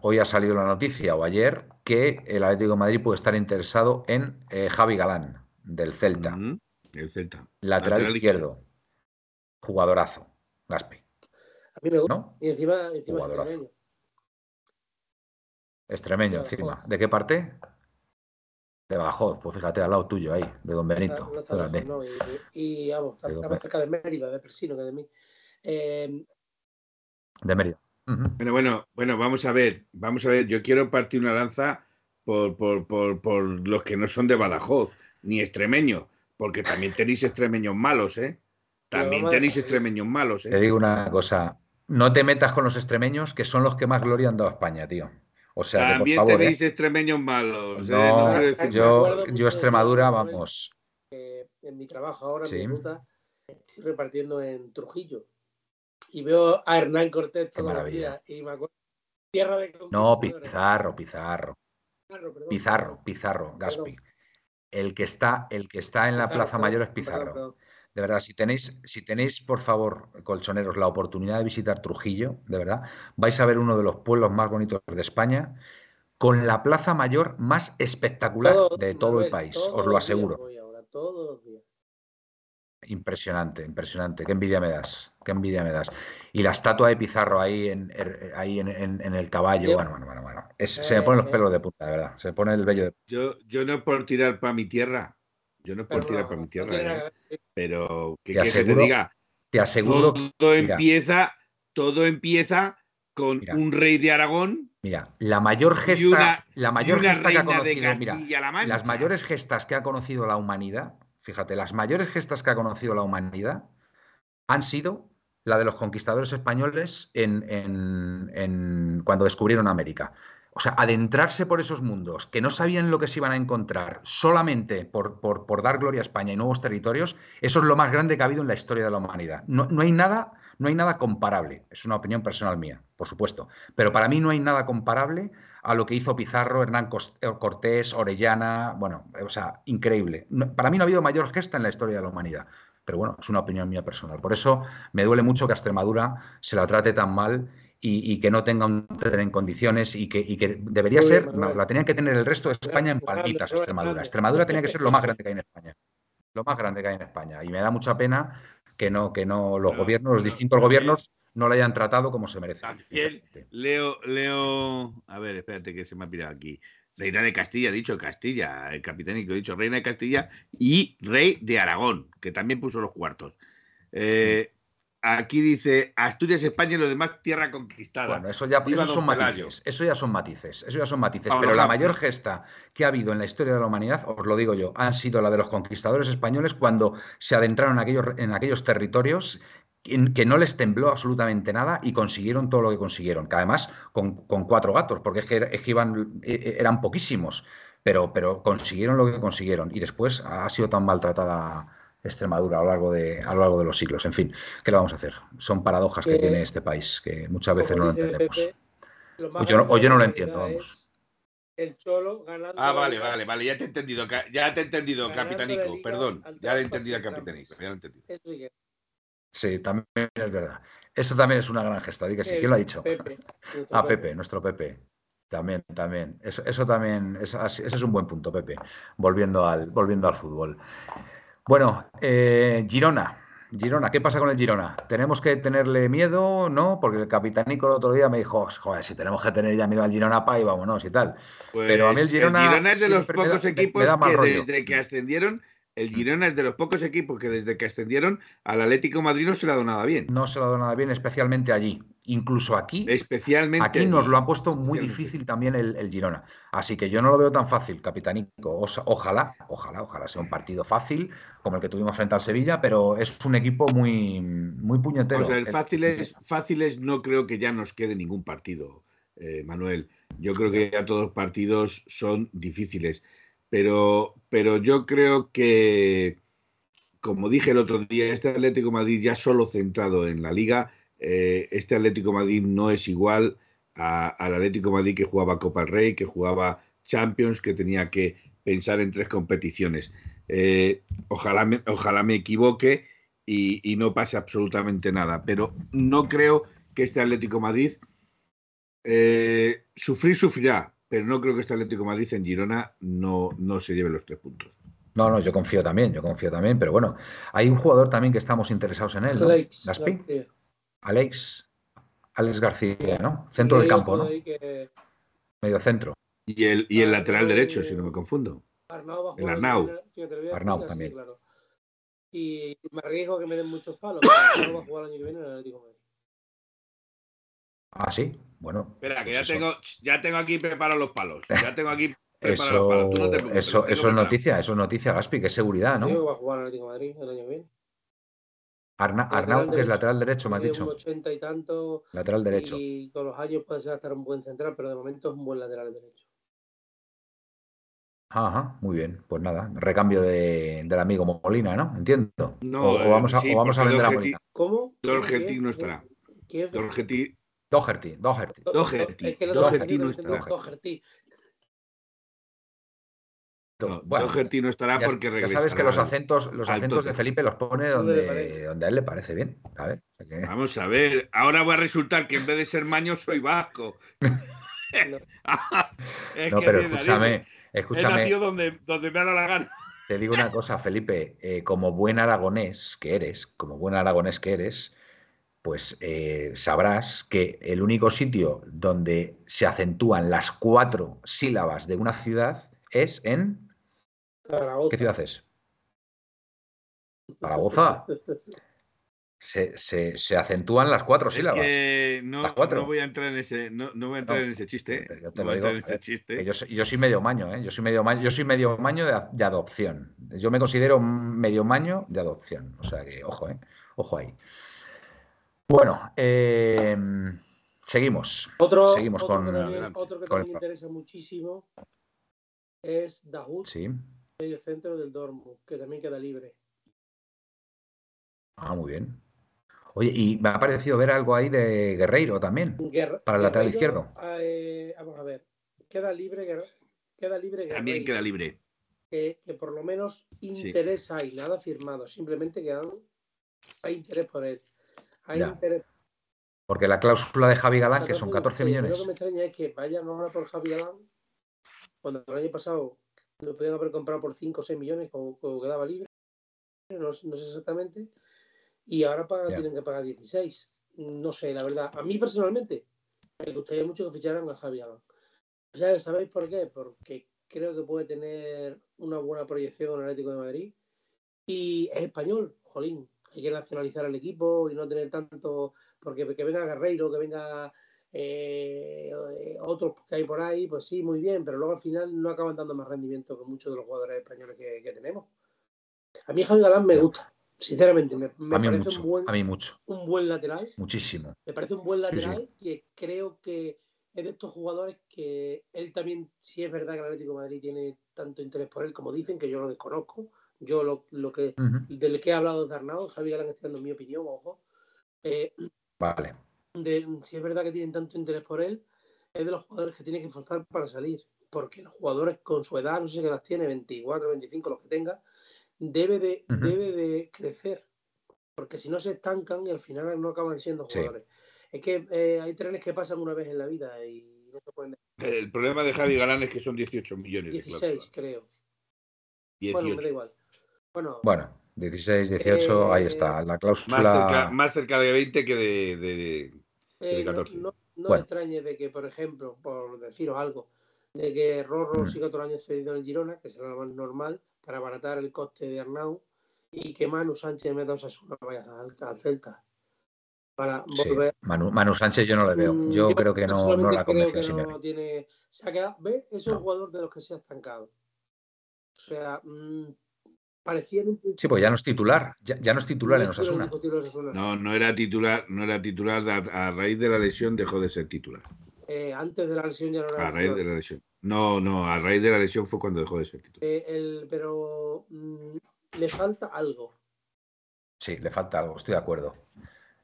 S2: hoy ha salido la noticia, o ayer, que el Atlético de Madrid puede estar interesado en eh, Javi Galán, del Celta.
S4: el Celta.
S2: Lateral, izquierdo. Jugadorazo. Gaspi.
S3: A mí me gusta. Y encima, encima
S2: extremeño. Extremeño, encima. ¿De qué parte? De Badajoz, pues fíjate, al lado tuyo ahí, de Don Benito.
S3: y, vamos, está, más cerca de Mérida, de Persino que de mí. Eh,
S2: de Mérida.
S4: Bueno, bueno, bueno, vamos a ver, vamos a ver, yo quiero partir una lanza por, por, por, por los que no son de Badajoz, ni extremeños, porque también tenéis extremeños malos, ¿eh? También tenéis extremeños malos, ¿eh?
S2: Te digo una cosa, no te metas con los extremeños, que son los que más gloria han dado a España, tío. O sea,
S4: También
S2: por favor,
S4: tenéis
S2: ¿eh?
S4: extremeños malos.
S2: No,
S4: eh, no quiero decir
S2: yo, Extremadura, vamos.
S3: Eh, en mi trabajo ahora,
S2: Sí.
S3: en mi ruta, estoy repartiendo en Trujillo. Y veo a Hernán Cortés todos los días. Y me acuerdo. Tierra de
S2: No. Pizarro, Pizarro,
S3: Pizarro, perdón.
S2: Pizarro, Pizarro, Gaspi. El que está, el que está en la
S3: Pizarro,
S2: Plaza
S3: perdón,
S2: Mayor es
S3: perdón,
S2: Pizarro.
S3: perdón.
S2: De verdad, si tenéis, si tenéis, por favor, colchoneros, la oportunidad de visitar Trujillo, de verdad, vais a ver uno de los pueblos más bonitos de España, con la plaza mayor más espectacular
S3: Todos,
S2: de todo
S3: Manuel,
S2: el país, os lo aseguro.
S3: voy ahora, todos los días.
S2: Impresionante, impresionante. Qué envidia me das, qué envidia me das. Y la estatua de Pizarro ahí en, er- ahí en, en- en el caballo,
S3: Yo-
S2: bueno, bueno, bueno, bueno. Es- se me
S3: Eh,
S2: ponen los
S3: eh.
S2: pelos de punta, de verdad. Se me pone el vello de
S4: Yo, yo no por tirar para mi tierra. Yo no es por para mi tierra. eh. Pero ¿qué
S2: Te
S4: quieres que te
S2: aseguro-
S4: diga?
S2: Te aseguro,
S4: Todo
S2: mira.
S4: empieza, todo empieza con
S2: Mira.
S4: un rey de Aragón
S2: mira, la mayor gesta,
S4: una,
S2: la mayor gesta que ha conocido, mira,
S4: Mancha.
S2: las mayores gestas que ha conocido la humanidad, fíjate, las mayores gestas que ha conocido la humanidad han sido la de los conquistadores españoles en, en- en- cuando descubrieron América. O sea, adentrarse por esos mundos que no sabían lo que se iban a encontrar solamente por, por- dar gloria a España y nuevos territorios, eso es lo más grande que ha habido en la historia de la humanidad. No, no hay nada, no hay nada comparable. Es una opinión personal mía, por supuesto. Pero para mí no hay nada comparable a lo que hizo Pizarro, Hernán eh, Cortés, Orellana. Bueno, o sea, increíble. Para mí no ha habido mayor gesta en la historia de la humanidad. Pero bueno, es una opinión mía personal. Por eso me duele mucho que a Extremadura se la trate tan mal y, y que no tenga un tren en condiciones y que, y que debería
S3: Muy
S2: ser, la tenían que tener el resto de España en palmitas, Extremadura. Extremadura tenía que ser lo más grande que hay en España. Lo más grande que hay en España. Y me da mucha pena que no, que no los gobiernos, los distintos
S4: también-
S2: gobiernos no la hayan tratado como se merece.
S4: También Leo, Leo, a ver, espérate que se me ha pirado aquí. Reina de Castilla, ha dicho Castilla, el capitánico ha dicho Reina de Castilla y Rey de Aragón, que también puso los cuartos. Eh, aquí dice Asturias, España y los demás tierra conquistada.
S2: Bueno, eso ya son matices. Eso ya son matices. Eso ya son matices. Pero la mayor gesta que ha habido en la historia de la humanidad, os lo digo yo, han sido la de los conquistadores españoles cuando se adentraron en aquellos, en aquellos territorios que no les tembló absolutamente nada y consiguieron todo lo que consiguieron. Que además con, con cuatro gatos, porque es que, es que iban, eh, eran poquísimos, pero, pero consiguieron lo que consiguieron. Y después ha sido tan maltratada Extremadura a lo largo de, a lo largo de los siglos. En fin, ¿qué le vamos a hacer? Son paradojas que
S3: Que-
S2: tiene este país que muchas veces no lo entendemos.
S3: Pepe, lo más
S2: O yo no-
S3: grande
S2: o yo no
S3: de
S2: lo entiendo, vamos.
S3: El Cholo ganando.
S4: Ah, vale, vale, vale, ya te he entendido, ya te he entendido, capitanico, perdón, ya le he entendido al capitanico, ya lo he entendido.
S3: Sí
S2: también es verdad. Eso también es una gran gesta. Di que sí.
S3: Eh,
S2: ¿Quién lo ha dicho?
S3: Pepe. [laughs]
S2: Ah, Pepe, nuestro Pepe. También, también. Eso, eso también, ese es un buen punto, Pepe. Volviendo al, volviendo al fútbol. Bueno, eh, Girona. Girona, ¿qué pasa con el Girona? ¿Tenemos que tenerle miedo? ¿No? Porque el capitanico el otro día me dijo, joder, si tenemos que tener ya miedo al Girona, pa, y vámonos y tal. Pero a mí el
S4: Pues
S2: Girona
S4: es de los pocos
S2: da-
S4: equipos que
S2: rollo.
S4: desde que ascendieron, el Girona es de los pocos equipos que desde que ascendieron al Atlético de Madrid no se le ha dado nada bien.
S2: No se lo ha dado nada bien, especialmente allí. Incluso aquí,
S4: Especialmente
S2: Aquí nos lo ha puesto muy difícil también el, el Girona. Así que yo no lo veo tan fácil, capitanico. Ojalá, ojalá, ojalá sea un partido fácil como el que tuvimos frente al Sevilla, pero es un equipo muy, muy puñetero.
S4: O sea, el
S2: El-
S4: fáciles, fáciles no creo que ya nos quede ningún partido, eh, Manuel. Yo creo que ya todos los partidos son difíciles. Pero, pero yo creo que, como dije el otro día, este Atlético Madrid ya solo centrado en la liga, eh, este Atlético Madrid no es igual al Atlético Madrid que jugaba Copa del Rey, que jugaba Champions, que tenía que pensar en tres competiciones. Eh, ojalá, me, ojalá me equivoque y, no pase absolutamente nada, pero no creo que este Atlético Madrid eh, sufrir sufrirá, pero no creo que este Atlético de Madrid en Girona no, no se lleve los tres puntos.
S2: No, no, yo confío también, yo confío también, pero bueno, hay un jugador también que estamos interesados en él, ¿no?
S3: Alex García.
S2: Alex, Alex García, ¿no? Centro del campo, ¿no?
S3: que
S2: Medio centro.
S4: Y el, y el
S3: Ah,
S4: lateral derecho,
S3: eh,
S4: si no me confundo.
S3: Arnau va a
S4: El Arnau.
S3: a
S2: Arnau también.
S3: claro. Y me arriesgo que me den muchos palos, pero Arnau va a jugar el año que viene en el Atlético de Madrid.
S2: Ah, sí, bueno.
S4: Espera, que
S2: pues
S4: ya tengo, ya tengo aquí preparados los palos. [laughs] Ya tengo aquí preparados los palos.
S2: Eso,
S4: Tú no te preocupes,
S2: eso, eso es noticia, eso es noticia, Gaspi, que es seguridad, ¿no?
S3: va a jugar en el Atlético de Madrid el año que viene.
S2: Arna, Arnau, que es lateral derecho, me has dicho.
S3: un 80 y tanto.
S2: Lateral derecho.
S3: Y con los años puede ser hasta un buen central, pero de momento es un buen lateral derecho.
S2: Ajá, muy bien. Pues nada, recambio de, del amigo Molina, ¿no? Entiendo.
S4: No,
S2: o, o vamos a,
S4: sí,
S2: o vamos a vender a Molina.
S3: ¿Cómo?
S4: Doherty
S3: ¿Quién?
S4: no estará.
S3: ¿Quién?
S4: Doherty,
S2: Doherty, Doherty.
S3: Do-
S4: Doherty.
S3: Es que
S4: Doherty no estará.
S3: Doherty.
S4: no,
S2: Bueno,
S4: Doherty no estará
S2: ya,
S4: porque
S2: ya
S4: regresará.
S2: sabes que los acentos, los acentos de. Felipe los pone
S3: Donde
S2: a él le parece bien. [laughs]
S4: Vamos a ver, ahora va a resultar que en vez de ser maño soy vasco. [laughs] Es
S2: No,
S4: que
S2: pero escúchame,
S4: narices. He
S2: escúchame.
S4: nacido donde, donde me ha dado la gana.
S2: Te digo una cosa, Felipe, eh, como buen aragonés que eres, como buen aragonés que eres, pues eh, sabrás que el único sitio donde se acentúan las cuatro sílabas de una ciudad es en...
S3: Zaragoza.
S2: ¿Qué ciudad es? Zaragoza. Se, se- se acentúan las cuatro sílabas.
S4: que no,
S2: Las cuatro.
S4: no voy a entrar en ese, no, no voy a entrar
S2: No,
S4: en ese chiste.
S2: yo
S4: ¿eh?
S2: te
S4: No
S2: lo
S4: voy a
S2: digo,
S4: entrar en ese
S2: eh,
S4: chiste.
S2: Que yo, soy- yo soy medio maño, ¿eh? Yo soy medio maño, yo soy medio maño de, de adopción. Yo me considero medio maño de adopción. O sea que, ojo, ¿eh? Ojo ahí. Bueno, eh, seguimos.
S3: Otro,
S2: Seguimos
S3: otro
S2: con-
S3: que también, otro que también interesa muchísimo es Dahoud,
S2: Sí.
S3: medio centro del Dortmund, que también queda libre.
S2: Ah, muy bien. Oye, y me ha parecido ver algo ahí de Guerreiro también. Para el lateral izquierdo.
S3: eh, vamos a ver. Queda libre, queda libre
S4: También
S3: Guerreiro,
S4: queda libre.
S3: Que, que por lo menos interés hay, nada firmado, simplemente que hay interés por él. Hay
S2: Ya.
S3: interés
S2: Porque la cláusula de Javi Galán, que son 14
S3: sí,
S2: millones.
S3: Lo que me extraña es que vayan ahora por Javi Galán, cuando el año pasado lo podían haber comprado por 5 o 6 millones, como, como quedaba libre, no, no sé exactamente, y ahora pagan- tienen que pagar 16. No sé, la verdad. A mí personalmente me gustaría mucho que ficharan a Javi Galán. O sea, ¿Sabéis por qué? Porque creo que puede tener una buena proyección en el Atlético de Madrid y es español, jolín. Hay que nacionalizar el equipo y no tener tanto. Porque que venga Guerreiro, que venga eh, otros que hay por ahí, pues sí, muy bien, pero luego al final no acaban dando más rendimiento que muchos de los jugadores españoles que, que tenemos. A mí Javi Galán me gusta, sinceramente, me, parece
S2: mucho,
S3: un buen,
S2: a mí mucho,
S3: un buen lateral.
S2: muchísimo.
S3: Me parece un buen
S2: Sí, sí.
S3: lateral que creo que es de estos jugadores que él también, si es verdad que el Atlético de Madrid tiene tanto interés por él como dicen, que yo lo desconozco. Yo lo, lo que del que he hablado de Arnau, Javi Galán está dando mi opinión, ojo. Eh,
S2: Vale.
S3: de, si es verdad que tienen tanto interés por él, es de los jugadores que tiene que forzar para salir. Porque los jugadores con su edad, no sé qué edad tiene, 24, 25, los que tenga, debe de, debe de crecer. Porque si no se estancan y al final no acaban siendo
S2: Sí.
S3: jugadores. Es que eh, hay trenes que pasan una vez en la vida y no se pueden.
S4: El problema de Javi Galán es que son 18 millones de
S3: 16,
S4: cláusula.
S3: creo.
S4: 18.
S3: Bueno, me da igual. Bueno,
S2: Bueno, 16, 18, ahí
S3: Eh,
S2: está. La
S4: más,
S2: cláusula.
S4: cerca, más cerca de 20 que de, de-
S3: Eh,
S4: de
S3: no-
S4: 14.
S3: No, no
S2: Bueno.
S3: extrañe de que, por ejemplo, por deciros algo, de que Rorro
S2: Mm.
S3: siga otro año cedido en el Girona, que será lo más normal, para abaratar el coste de Arnau, y que Manu Sánchez meta a Osasuna vaya al, al Celta. Para
S2: Sí,
S3: volver.
S2: Manu, Manu Sánchez yo no le veo.
S3: Mm,
S2: Yo creo que no, la
S3: creo
S2: convenció
S3: que
S2: Simeone.
S3: no tiene. Se ha quedado, ¿ves? Es un
S2: No.
S3: jugador de los que se ha estancado. O sea, mm, parecía en un
S2: Sí, pues ya no es titular. Ya, ya no es titular en
S3: no titular
S2: Osasuna.
S4: No, no era titular, no era titular, a, a raíz de la lesión dejó de ser titular.
S3: Eh, antes de la lesión ya no era
S4: A raíz
S3: titular.
S4: de la lesión. No, no, a raíz de la lesión fue cuando dejó de ser titular.
S3: Eh, el, pero mm, le falta algo.
S2: Sí, le falta algo, estoy de acuerdo.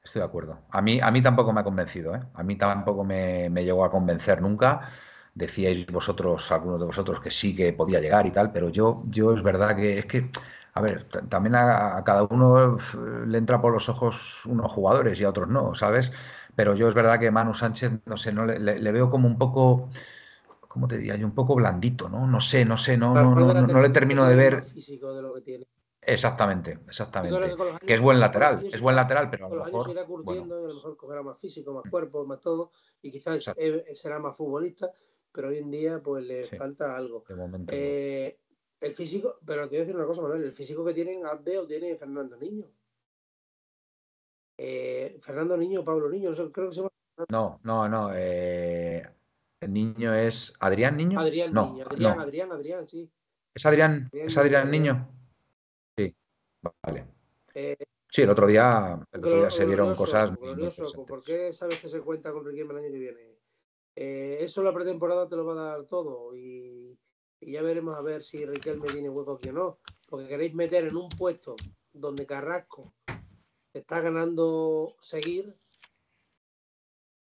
S2: Estoy de acuerdo. A mí, a mí tampoco me ha convencido, ¿eh? A mí tampoco me, me llegó a convencer nunca. Decíais vosotros, algunos de vosotros, que sí que podía llegar y tal, pero yo, yo es verdad que es que, a ver, también a, a cada uno le entra por los ojos unos jugadores y a otros no, ¿sabes? Pero yo es verdad que Manu Sánchez, no sé, no le, le- le veo como un poco, ¿cómo te diría yo? Un poco blandito, ¿no? No sé, no sé, no, no, no, no, le termino de ver.
S3: más físico de lo que tiene.
S2: Exactamente, exactamente.
S3: que años-
S2: es buen lateral,
S3: años
S2: es buen lateral, pero a
S3: los años irá curtiendo
S2: bueno,
S3: y a lo mejor cogerá más físico, más cuerpo, más todo, y quizás
S2: Exacto.
S3: será más futbolista, pero hoy en día pues le
S2: Sí.
S3: falta algo.
S2: de momento. no.
S3: Eh, el físico, pero te voy a decir una cosa, Manuel, el físico que tienen Abde o tiene Fernando Niño. Eh, Fernando Niño o Pablo Niño, no creo que se llama
S2: No, no, no. eh, el niño es Adrián Niño.
S3: Adrián
S2: no,
S3: Niño. Adrián,
S2: no.
S3: Adrián, Adrián, sí.
S2: ¿Es Adrián,
S3: Adrián
S2: es Adrián. Niño? Sí, vale.
S3: Eh,
S2: Sí, el otro día, el otro día se
S3: Glorioso,
S2: cosas. muy
S3: glorioso. ¿Por qué sabes que se cuenta con Riquelme el año que viene? Eh, eso la pretemporada te lo va a dar todo y, ya veremos a ver si Riquelme tiene hueco aquí o no. Porque queréis meter en un puesto donde Carrasco está ganando seguir,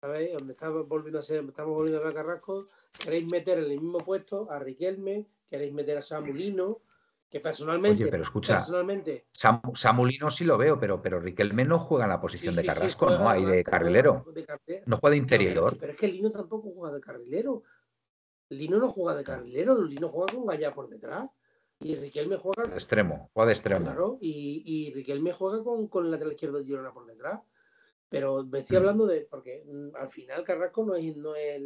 S3: ¿sabéis? Donde está volviendo a ser, estamos volviendo a ver a Carrasco, queréis meter en el mismo puesto a Riquelme, queréis meter a Samulino, que personalmente,
S2: Oye, pero escucha,
S3: personalmente
S2: Sam- Samulino sí lo veo, pero, pero Riquelme no juega en la posición
S3: Sí,
S2: de
S3: sí, sí,
S2: Carrasco, ¿no? Ahí de carrilero.
S3: juega de carrilero.
S2: No juega de interior.
S3: pero es que Lino tampoco juega de carrilero. Lino no juega de carrilero, Lino juega con Gallá por detrás. Y Riquelme juega,
S2: De extremo, juega de extremo.
S3: claro, y, y Riquelme juega con, con el lateral izquierdo de Girona por detrás. Pero me estoy
S2: Mm.
S3: hablando de, porque mm, al final Carrasco no es, no es,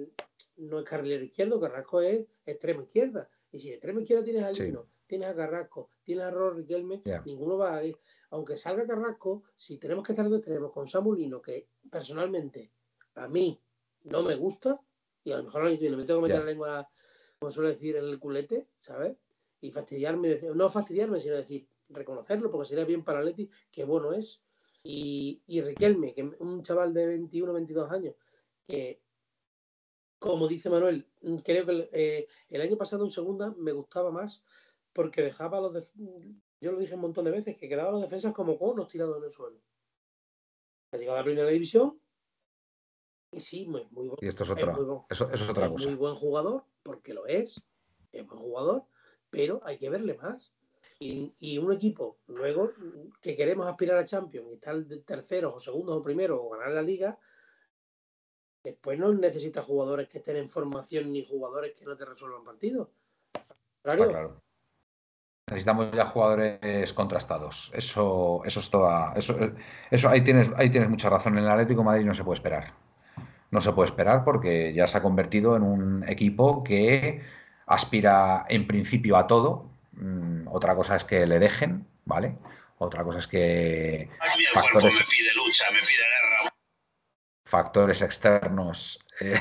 S3: no es carrilero izquierdo, Carrasco es extremo izquierda. Y si de extremo izquierda tienes a. Lino, tienes a Carrasco, tienes a Ror Riquelme, ninguno va a ir. Aunque salga Carrasco, si tenemos que estar de extremos con Samulino, que personalmente a mí no me gusta, y a lo mejor viene me tengo que meter la lengua, como suele decir, en el culete, ¿sabes? Y fastidiarme, no fastidiarme, sino decir, reconocerlo, porque sería bien para Leti, que bueno es. Y, y Riquelme, que un chaval de 21, 22 años, que, como dice Manuel, creo que el, eh, el año pasado en segunda me gustaba más porque dejaba a los def- yo lo dije un montón de veces, que quedaban los defensas como conos tirados en el suelo. Ha llegado a la primera división y sí, muy, muy buen-
S2: Y esto es
S3: es
S2: otra,
S3: muy buen-
S2: eso, eso es otra
S3: es
S2: cosa.
S3: muy buen jugador, porque lo es, es buen jugador, pero hay que verle más. Y, y un equipo, luego, que queremos aspirar a Champions y estar terceros o segundos o primeros o ganar la liga, después no necesitas jugadores que estén en formación ni jugadores que no te resuelvan partidos.
S2: Claro. Necesitamos ya jugadores contrastados. Eso, eso es toda. Eso, eso ahí tienes, ahí tienes mucha razón. En el Atlético de Madrid no se puede esperar. No se puede esperar porque ya se ha convertido en un equipo que aspira en principio a todo. Mm, otra cosa es que le dejen, ¿vale? Otra cosa es que
S5: cuerpo
S2: factores,
S5: me pide lucha, me pide guerra.
S2: factores externos eh,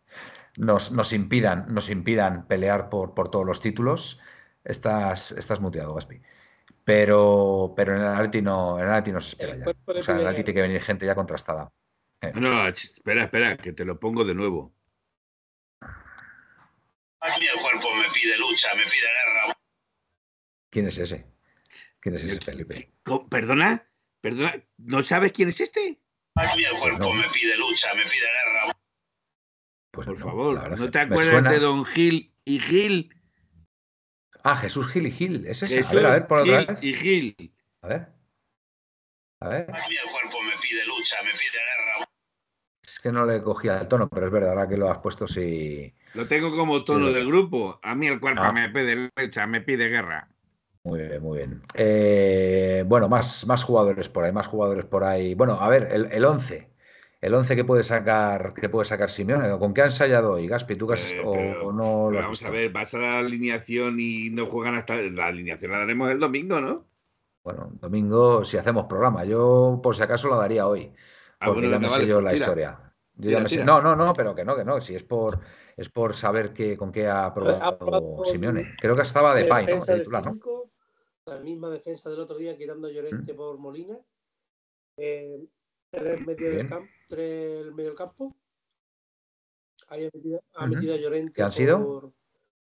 S2: [laughs] nos, nos impidan, nos impidan pelear por, por todos los títulos. Estás, estás muteado, Gaspi. Pero, pero en el Atleti no, en el Atleti no se espera
S3: El
S2: ya.
S3: le
S2: O sea, en el Atleti tiene que venir gente ya contrastada. Eh,
S4: No, espera, espera, que te lo pongo de nuevo.
S5: Aquí el cuerpo me pide lucha, me pide guerra.
S2: ¿Quién es ese? ¿Quién es ese Felipe?
S4: ¿Perdona? ¿Perdona? ¿No sabes quién es este?
S5: Aquí el cuerpo
S2: no.
S5: me pide lucha, me pide guerra.
S2: Pues
S4: Por
S2: no,
S4: favor, ¿no te acuerdas
S2: suena-
S4: de Don Gil y Gil?
S2: Ah, Jesús Gil y Gil. Es ese.
S4: Jesús
S2: A ver, a ver, por otra
S4: Gil
S2: vez.
S4: y Gil.
S2: A ver. A ver.
S5: Aquí el cuerpo me pide lucha, me pide guerra.
S2: Es que no le cogía el tono, pero es verdad, ahora que lo has puesto, sí.
S4: Lo tengo como tono
S2: Sí.
S4: del grupo. A mí el cuerpo
S2: Ah.
S4: me pide lucha, me pide guerra.
S2: Muy bien, muy bien. Eh, bueno, más, más jugadores por ahí, más jugadores por ahí. Bueno, a ver, el, el 11. El 11 que puede sacar, que puede sacar Simeone. ¿Con qué ha ensayado hoy, Gaspi? ¿Tú que has
S4: Eh,
S2: o-
S4: pero-
S2: o no lo has
S4: vamos a ver, vas a la alineación y no juegan hasta. La alineación la daremos el domingo, ¿no?
S2: Bueno, domingo, si hacemos programa, yo por si acaso la daría hoy,
S4: Ah,
S2: porque
S4: bueno,
S2: ya me sé
S4: vale,
S2: yo
S4: pues
S2: la
S4: tira.
S2: historia. Yo ya
S4: Tira,
S2: me sé-
S4: tira.
S2: No, no, no, pero que no, que no. Si es por, es por saber qué, con qué ha probado
S3: probado
S2: Simeone. Creo que estaba de Pay, ¿no?
S3: la misma defensa del otro día, quitando a
S2: Mm.
S3: Llorente por Molina. Eh, tres medio del campo, tres el medio del campo. Ahí ha metido, ha metido a Llorente
S2: ¿Qué han sido?
S3: por,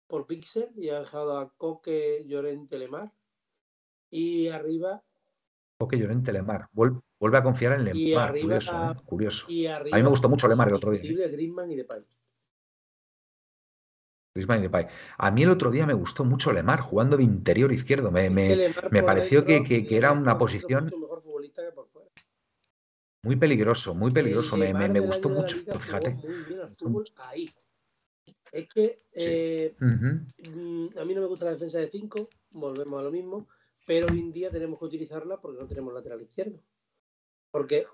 S3: por Pixel y ha dejado a Coque, Llorente, Lemar. Y arriba,
S2: Ok, Llorente Lemar. Vuelve, vuelve a confiar en
S3: Y
S2: Lemar.
S3: arriba-
S2: Curioso, ¿eh? Curioso.
S3: y arriba.
S2: A mí me gustó mucho Lemar el otro día. ¿eh?
S3: Griezmann y Depay.
S2: Griezmann y Depay. A mí el otro día me gustó mucho Lemar jugando de interior izquierdo. Me, me- me pareció que- que- que era una posición-
S3: mucho mejor futbolista que por fuera.
S2: Muy peligroso, muy peligroso.
S3: El
S2: Me, me- me gustó mucho, fíjate.
S3: Muy bien al fútbol ahí. Es que eh, mm, a mí no me gusta la defensa de 5, volvemos a lo mismo, pero hoy en día tenemos que utilizarla porque no tenemos lateral izquierdo. Porque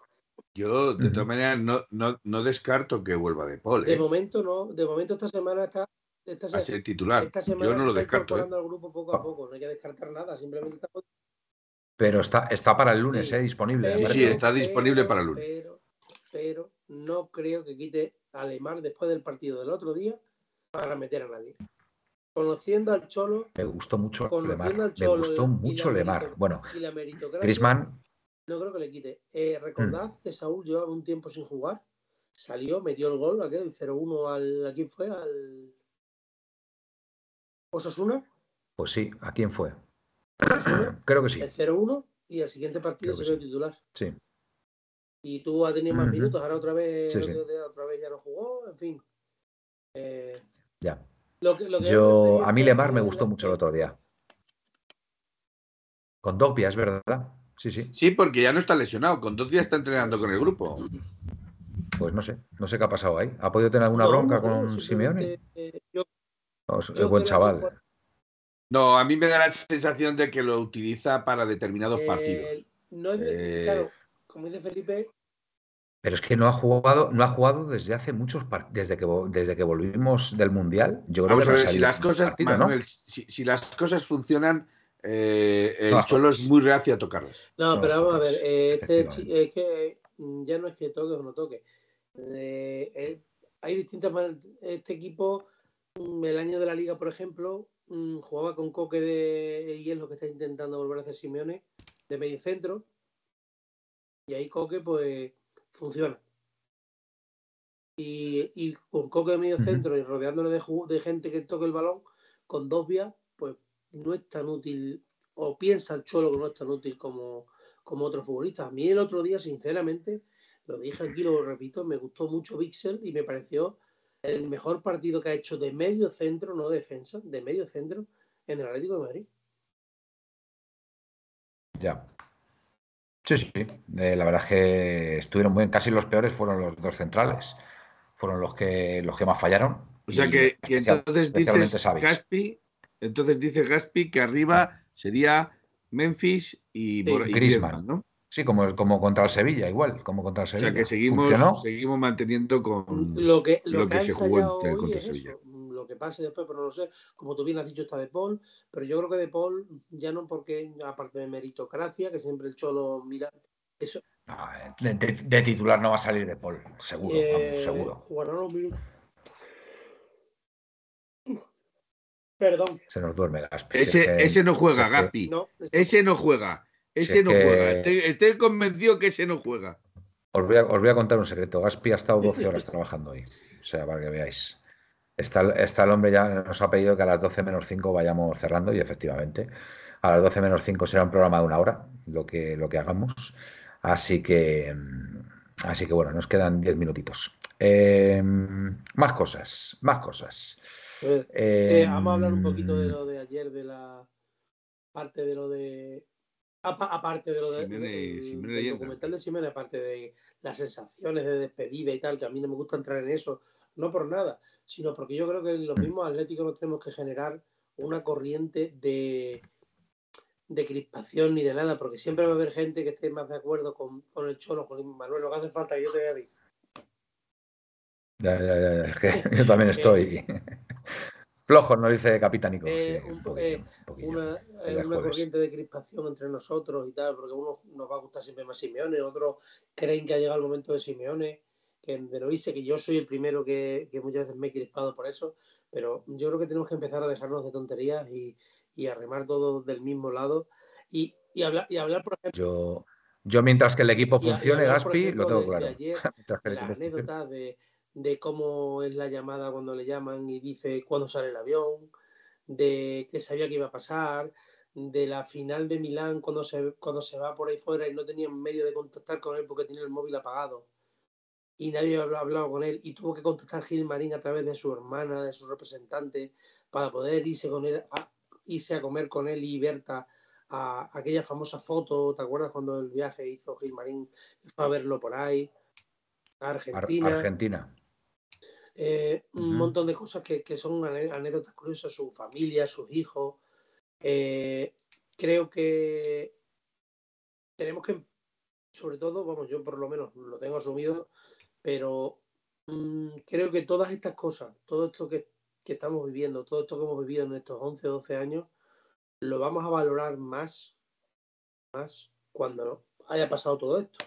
S4: Yo, de todas maneras, no, no, no descarto que vuelva de Paul,
S3: de
S4: ¿eh?
S3: momento no, de momento esta semana está esta,
S4: a
S3: se-
S4: ser titular.
S3: esta semana
S4: Yo no lo
S3: está
S4: descarto, ¿eh?
S3: al grupo poco a poco, no hay que descartar nada, simplemente está
S2: Pero está, está para el lunes,
S3: Sí.
S2: ¿eh? Disponible.
S4: Sí, está disponible para el lunes.
S3: Pero, pero no creo que quite a Lemar después del partido del otro día para meter a nadie. Conociendo al Cholo
S2: Me gustó mucho Lemar. Me gustó
S3: y la
S2: mucho Lemar.
S3: merito-
S2: Bueno, Griezmann,
S3: No creo que le quite. Eh, recordad que Saúl llevaba un tiempo sin jugar. Salió, metió el gol, aquel, el 0-1 al. ¿A quién fue? Al. Osasuna.
S2: Pues sí, ¿a quién fue? Creo que sí.
S3: El 0-1 y al siguiente partido se quedó titular.
S2: Sí.
S3: Y tú has tenido más minutos, ahora otra vez,
S2: Sí,
S3: el
S2: sí.
S3: otra vez ya no jugó, en fin. Eh,
S2: Ya.
S3: lo que, lo que
S2: Yo, a mí Lemar me gustó mucho el otro día. Con Doppia, es verdad. Sí, sí.
S4: Sí, porque ya no está lesionado. Con dos días está entrenando con el grupo.
S2: Pues no sé, no sé qué ha pasado ahí. ¿Ha podido tener alguna
S3: No,
S2: bronca
S3: no
S2: con Simeone?
S3: eh, yo-
S2: No, es, buen chaval.
S4: No, a mí me da la sensación de que lo utiliza para determinados
S3: eh,
S4: partidos.
S3: no es de-
S4: Eh,
S3: claro, como dice Felipe,
S2: Pero es que no ha jugado, no ha jugado desde hace muchos partidos, desde que desde que volvimos del mundial. Yo creo
S4: Vamos
S2: que
S4: a
S2: no ha
S4: ver, si las cosas,
S2: partido, ¿no?
S4: Manuel, si, si las cosas funcionan, eh, el Cholo
S2: todas.
S4: es muy reacio a tocarlas.
S3: No,
S2: No,
S3: pero vamos a ver, eh, este es que mm, ya no es que toque o no toque. Eh, eh, hay distintas Este equipo, mm, el año de la liga, por ejemplo, mm, jugaba con Coque de y es lo que está intentando volver a hacer Simeone, de medio centro. Y ahí Coque, pues, funciona. Y, y con Coque de medio centro y rodeándole de, de gente que toque el balón, con dos vías, pues no es tan útil, o piensa el Cholo que no es tan útil como, como otros futbolistas. A mí el otro día, sinceramente, lo dije aquí, lo repito, me gustó mucho Vixel y me pareció el mejor partido que ha hecho de medio centro, no defensa, de medio centro, en el Atlético de Madrid.
S2: Ya. Sí, sí. Eh, la verdad es que estuvieron muy bien. Casi los peores fueron los dos centrales. Fueron los que los que más fallaron.
S4: O sea
S2: Y
S4: que, entonces dices. Gaspi, entonces dice Gaspi que arriba sería Memphis y,
S3: Sí.
S4: Y.
S2: Griezmann,
S4: ¿no?
S2: Sí, como, como contra el Sevilla, igual, como contra el
S4: O
S2: Sevilla.
S4: sea que seguimos,
S2: ¿Funcionó?
S4: seguimos manteniendo con
S3: Lo que, lo
S4: lo
S3: que,
S4: se jugó
S3: hoy
S4: contra
S3: es
S4: Sevilla.
S3: eso. Lo que pase después, pero no lo sé. Como tú bien has dicho, está De Paul, pero yo creo que De Paul, ya no porque, aparte de meritocracia, que siempre el Cholo mira, eso,
S2: Ah, de, de- de titular no va a salir de Paul, seguro,
S3: eh,
S2: vamos, seguro.
S3: jugará unos minutos. Perdón,
S2: Se nos duerme Gaspi.
S4: Ese, ese no juega, Gaspi.
S3: no. es-
S4: Ese no juega. Ese
S2: Si es
S4: no
S2: que-
S4: juega. Estoy, estoy convencido que ese no juega.
S2: Os voy, a, os voy a contar un secreto. Gaspi ha estado 12 horas trabajando hoy. O sea, para que veáis. Está, el- está el hombre ya, nos ha pedido que a las 12 menos 5 vayamos cerrando y efectivamente a las 12 menos 5 será un programa de una hora, lo que, lo que hagamos. Así que, mm, así que bueno, nos quedan 10 minutitos. Eh, más cosas, más cosas.
S3: Eh,
S2: Eh,
S3: vamos a hablar un poquito de lo de ayer, de la parte de lo de. Apa- Aparte de lo de, del- documental de aparte de las sensaciones de despedida y tal, que a mí no me gusta entrar en eso, no por nada, sino porque yo creo que en los mismos atléticos no tenemos que generar una corriente de, de crispación ni de nada, porque siempre va a haber gente que esté más de acuerdo con, con el Cholo, con Manuel, lo que hace falta que yo te voy a decir.
S2: ya, ya, ya, ya, es que [laughs] yo también estoy. [laughs] Flojo, nos dice Capitánico.
S3: Eh,
S2: sí,
S3: un eh, una, eh, una corriente de crispación entre nosotros y tal, porque uno nos va a gustar siempre más Simeone, otros creen que ha llegado el momento de Simeone, que de lo hice, que yo soy el primero que, que muchas veces me he crispado por eso, pero yo creo que tenemos que empezar a dejarnos de tonterías y, y a remar todos del mismo lado y, y hablar, y hablar, por ejemplo,
S2: Yo, yo mientras que el equipo
S3: y y
S2: funcione,
S3: por
S2: Gaspi,
S3: ejemplo,
S2: lo tengo
S3: de- de
S2: claro.
S3: ayer, [laughs] de las
S2: equipo funcione.
S3: anécdotas de, de cómo es la llamada cuando le llaman y dice cuándo sale el avión, de que sabía que iba a pasar, de la final de Milán cuando se, cuando se va por ahí fuera y no tenía medio de contactar con él porque tenía el móvil apagado y nadie había hablado con él y tuvo que contactar Gil Marín a través de su hermana, de su representante, para poder irse con él, a, irse a comer con él y Berta a aquella famosa foto, ¿te acuerdas cuando el viaje hizo Gil Marín? Fue a verlo por ahí, a
S2: Ar-
S3: Argentina. Eh, un montón de cosas que, que son anécdotas curiosas, su familia, sus hijos. Eh, creo que tenemos que, sobre todo, vamos, yo por lo menos lo tengo asumido, pero mm, creo que todas estas cosas, todo esto que, que estamos viviendo, todo esto que hemos vivido en estos 11 o 12 años, lo vamos a valorar más, más cuando haya pasado todo esto.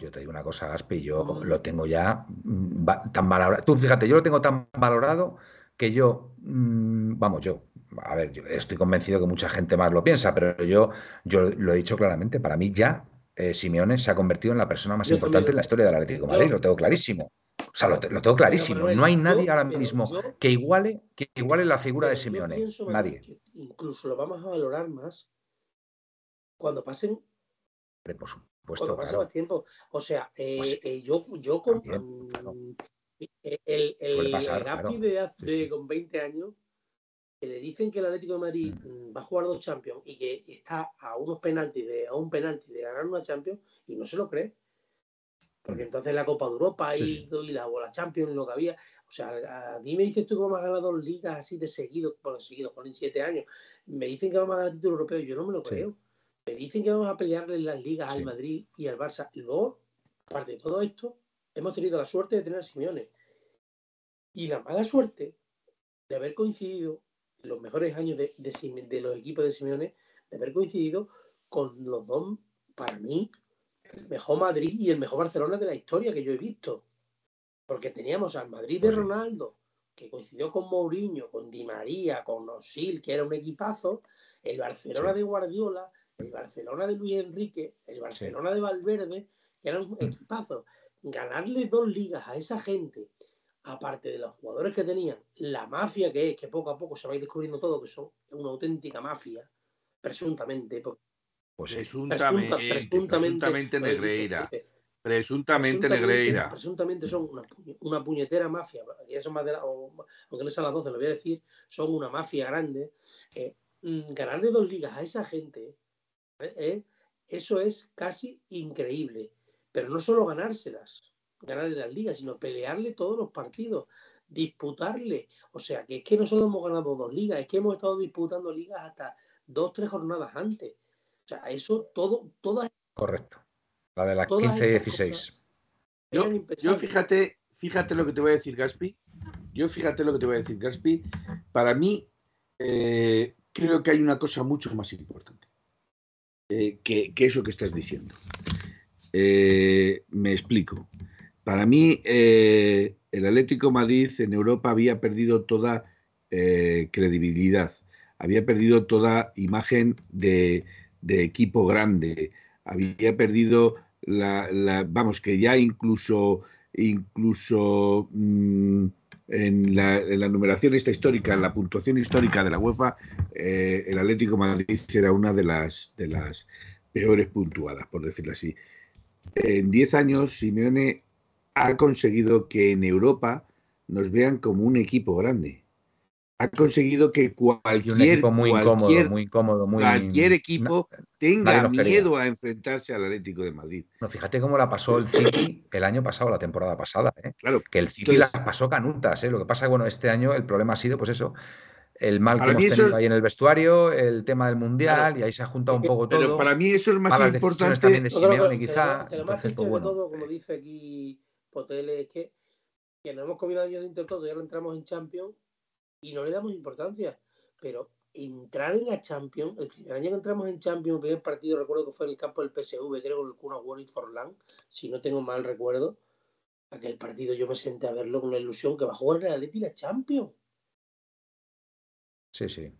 S2: Yo te digo una cosa, Gaspi, yo
S3: Mm.
S2: lo tengo ya mm, tan valorado. Tú fíjate, yo lo tengo tan valorado que yo, mm, vamos, yo, a ver, yo estoy convencido que mucha gente más lo piensa, pero yo, yo lo he dicho claramente, para mí ya eh, Simeone se ha convertido en la persona más
S3: Yo
S2: importante
S3: también.
S2: en la historia del Atlético de Madrid, lo tengo clarísimo. O sea, lo, te- lo tengo clarísimo.
S3: Manuel,
S2: no hay
S3: yo-
S2: nadie ahora mismo
S3: yo-
S2: que iguale, que iguale la figura de Simeone.
S3: pienso,
S2: Nadie.
S3: incluso lo vamos a valorar más cuando pasen
S2: Por supuesto,
S3: cuando pase
S2: claro.
S3: más tiempo. O sea, eh,
S2: Pues,
S3: eh, yo, yo con
S2: también, claro.
S3: mm, eh, el, el,
S2: Suele pasar,
S3: el Gapi
S2: claro.
S3: de, de
S2: sí.
S3: con 20 años, que le dicen que el Atlético de Madrid mm, va a jugar dos Champions y que está a unos penaltis de, a un penalti de ganar una Champions y no se lo cree. Porque entonces la Copa de Europa y, y la, o la Champions, lo que había. O sea, a, mí me dices tú que vamos a ganar dos ligas así de seguido, bueno, seguido, con siete años. Me dicen que vamos a ganar el título europeo, yo no me lo
S2: Sí.
S3: Me dicen que vamos a pelearle en las ligas al
S2: Sí.
S3: Madrid y al Barça. Y luego, aparte de todo esto, hemos tenido la suerte de tener a Simeone. Y la mala suerte de haber coincidido en los mejores años de, de de los equipos de Simeone, de haber coincidido con los dos, para mí, el mejor Madrid y el mejor Barcelona de la historia que yo he visto. Porque teníamos al Madrid de. Ronaldo, que coincidió con Mourinho, con Di María, con Osil, que era un equipazo, el Barcelona de Guardiola, el Barcelona de Luis Enrique, el Barcelona de Valverde, que eran equipazos. Ganarle dos ligas a esa gente, aparte de los jugadores que tenían, la mafia que es, que poco a poco se va a ir descubriendo todo, que son una auténtica mafia, presuntamente, porque
S2: Pues.
S4: Presuntamente,
S3: presunta- presuntamente,
S4: presuntamente
S3: dicho,
S4: Negreira. Presuntamente Negreira.
S3: Presuntamente son una, una puñetera mafia, y eso más de la- o- aunque no sean las 12, lo voy a decir, son una mafia grande. eh, mm, ganarle dos ligas a esa gente, eh, eso es casi increíble. Pero no solo ganárselas, ganarle las ligas, sino pelearle todos los partidos, disputarle. O sea, que es que no solo hemos ganado dos ligas, es que hemos estado disputando ligas hasta dos, tres jornadas antes. O sea, eso todo, todas
S2: Correcto. La de la
S3: Todas
S2: 15 y
S3: estas
S2: 16.
S3: cosas.
S4: Yo, fíjate, fíjate lo que te voy a decir, Gaspi. Yo fíjate lo que te voy a decir, Gaspi. Para mí, eh, creo que hay una cosa mucho más importante eh, que, eso que estás diciendo. Eh, me explico. Para mí, eh, el Atlético Madrid en Europa había perdido toda eh, credibilidad, había perdido toda imagen de, equipo grande, había perdido la, la- vamos, que ya incluso, incluso mm, en, la, en la numeración esta histórica, en la puntuación histórica de la UEFA, eh, el Atlético Madrid era una de las, de las peores puntuadas, por decirlo así. En 10 años, Simeone ha conseguido que en Europa nos vean como un equipo grande. Ha conseguido que cualquier,
S2: equipo muy incómodo,
S4: cualquier,
S2: muy incómodo, muy.
S4: cualquier equipo tenga
S2: quería.
S4: miedo a enfrentarse al Atlético de Madrid.
S2: No, fíjate cómo la pasó el City el año pasado, la temporada pasada. ¿eh?
S4: Claro,
S2: Que el City
S4: Entonces-
S2: las pasó canutas. ¿eh? Lo que pasa que, bueno, este año el problema ha sido, pues eso, el mal que hemos tenido
S4: es-
S2: ahí en el vestuario, el tema del Mundial,
S4: Claro.
S2: y ahí se ha juntado un poco
S4: pero
S2: todo.
S4: para mí eso es más importante.
S2: también de Simeone, quizá.
S3: más-
S2: Entonces, pues
S3: de
S2: bueno.
S3: todo, como dice aquí Potele, es que, que nos hemos comido años de intertoto, ya lo entramos en Champions y no le damos importancia. Pero entrar en la Champions, el primer año que entramos en Champions, el primer partido recuerdo que fue en el campo del PSV, creo con el Cuna Warning Forlán, si no tengo mal recuerdo. Aquel partido yo me senté a verlo con la ilusión que va a jugar el Atleti la Champions.
S2: Sí, sí.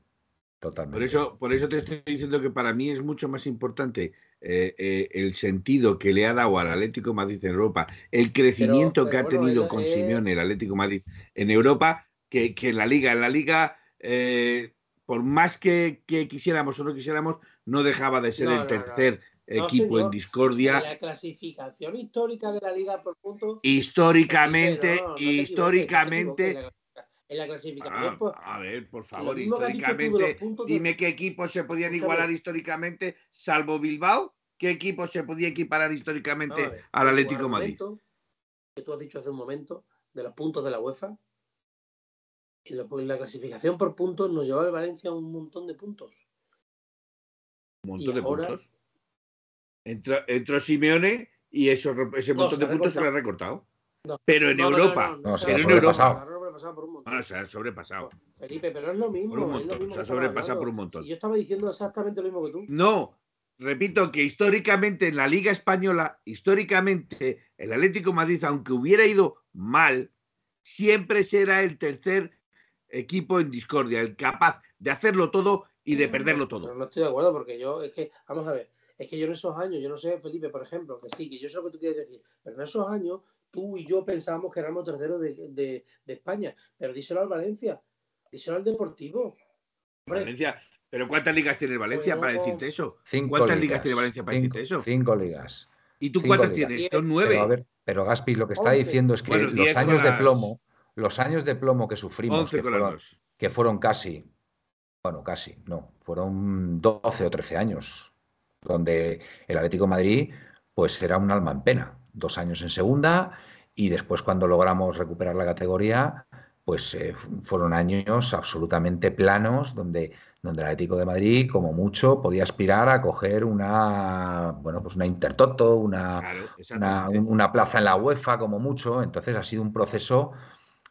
S2: Totalmente.
S4: Por eso, por eso te estoy diciendo que para mí es mucho más importante eh, eh, el sentido que le ha dado al Atlético de Madrid en Europa, el crecimiento
S3: pero
S4: que ha
S3: bueno,
S4: tenido con Simeone el Atlético de Madrid en Europa, que, que en la liga. En la liga, eh, por más que, que quisiéramos o no quisiéramos, no dejaba de ser
S3: No,
S4: el
S3: no,
S4: tercer
S3: No,
S4: equipo en discordia.
S3: En la clasificación histórica de la Liga por puntos.
S4: Históricamente, históricamente.
S3: En la clasificación,
S4: Ah,
S3: pues,
S4: a ver, por favor,
S3: que
S4: históricamente, dime qué equipos se podían
S3: Escúchame.
S4: igualar históricamente, salvo Bilbao, qué equipos se podía equiparar históricamente
S3: ver,
S4: al Atlético Madrid.
S3: Que tú has dicho hace un momento de los puntos de la UEFA. En la, en la clasificación por puntos nos llevaba el Valencia un montón de puntos.
S4: Un
S3: Y
S4: montón de
S3: ahora-
S4: puntos. Entró, entró Simeone y eso, ese
S3: No,
S4: montón de puntos se lo ha
S3: recortado. No.
S4: Pero en
S3: No,
S4: Europa,
S3: por un montón.
S4: bueno, se ha sobrepasado.
S3: Felipe, pero es lo mismo.
S4: Por un
S3: es lo
S4: montón,
S3: mismo
S4: se ha sobrepasado por un montón.
S3: Si yo estaba diciendo exactamente lo mismo que tú.
S4: No, repito que históricamente en la Liga Española, históricamente el Atlético de Madrid, aunque hubiera ido mal, siempre será el tercer equipo en discordia, el capaz de hacerlo todo y de perderlo
S3: Pero
S4: todo.
S3: no estoy de acuerdo porque yo, es que, vamos a ver, es que yo en esos años, yo no sé, Felipe, por ejemplo, que sí, que yo sé lo que tú quieres decir, pero en esos años tú y yo pensábamos que éramos terceros de, de- de España, pero díselo al Valencia, díselo al Deportivo. Hombre,
S4: Valencia, pero ¿cuántas ligas tiene Valencia
S3: Bueno,
S4: para decirte eso?
S2: Cinco
S4: ¿Cuántas ligas tiene Valencia para
S2: cinco,
S4: decirte eso?
S2: Cinco ligas.
S4: ¿Y tú
S2: cinco
S4: cuántas
S2: ligas.
S4: tienes? Son nueve.
S2: Pero a ver, pero Gaspi lo que está
S3: Once.
S2: diciendo es que
S4: Bueno,
S2: los años de plomo, los años de plomo que sufrimos,
S4: 11
S2: que fueron,
S4: dos.
S2: que fueron casi, bueno, casi, no, fueron 12 o 13 años, donde el Atlético de Madrid pues era un alma en pena, dos años en segunda y después cuando logramos recuperar la categoría, pues eh, fueron años absolutamente planos donde, donde el Atlético de Madrid, como mucho, podía aspirar a coger una, bueno, pues una Intertoto, una,
S4: Claro,
S2: una plaza en la UEFA como mucho. Entonces ha sido un proceso,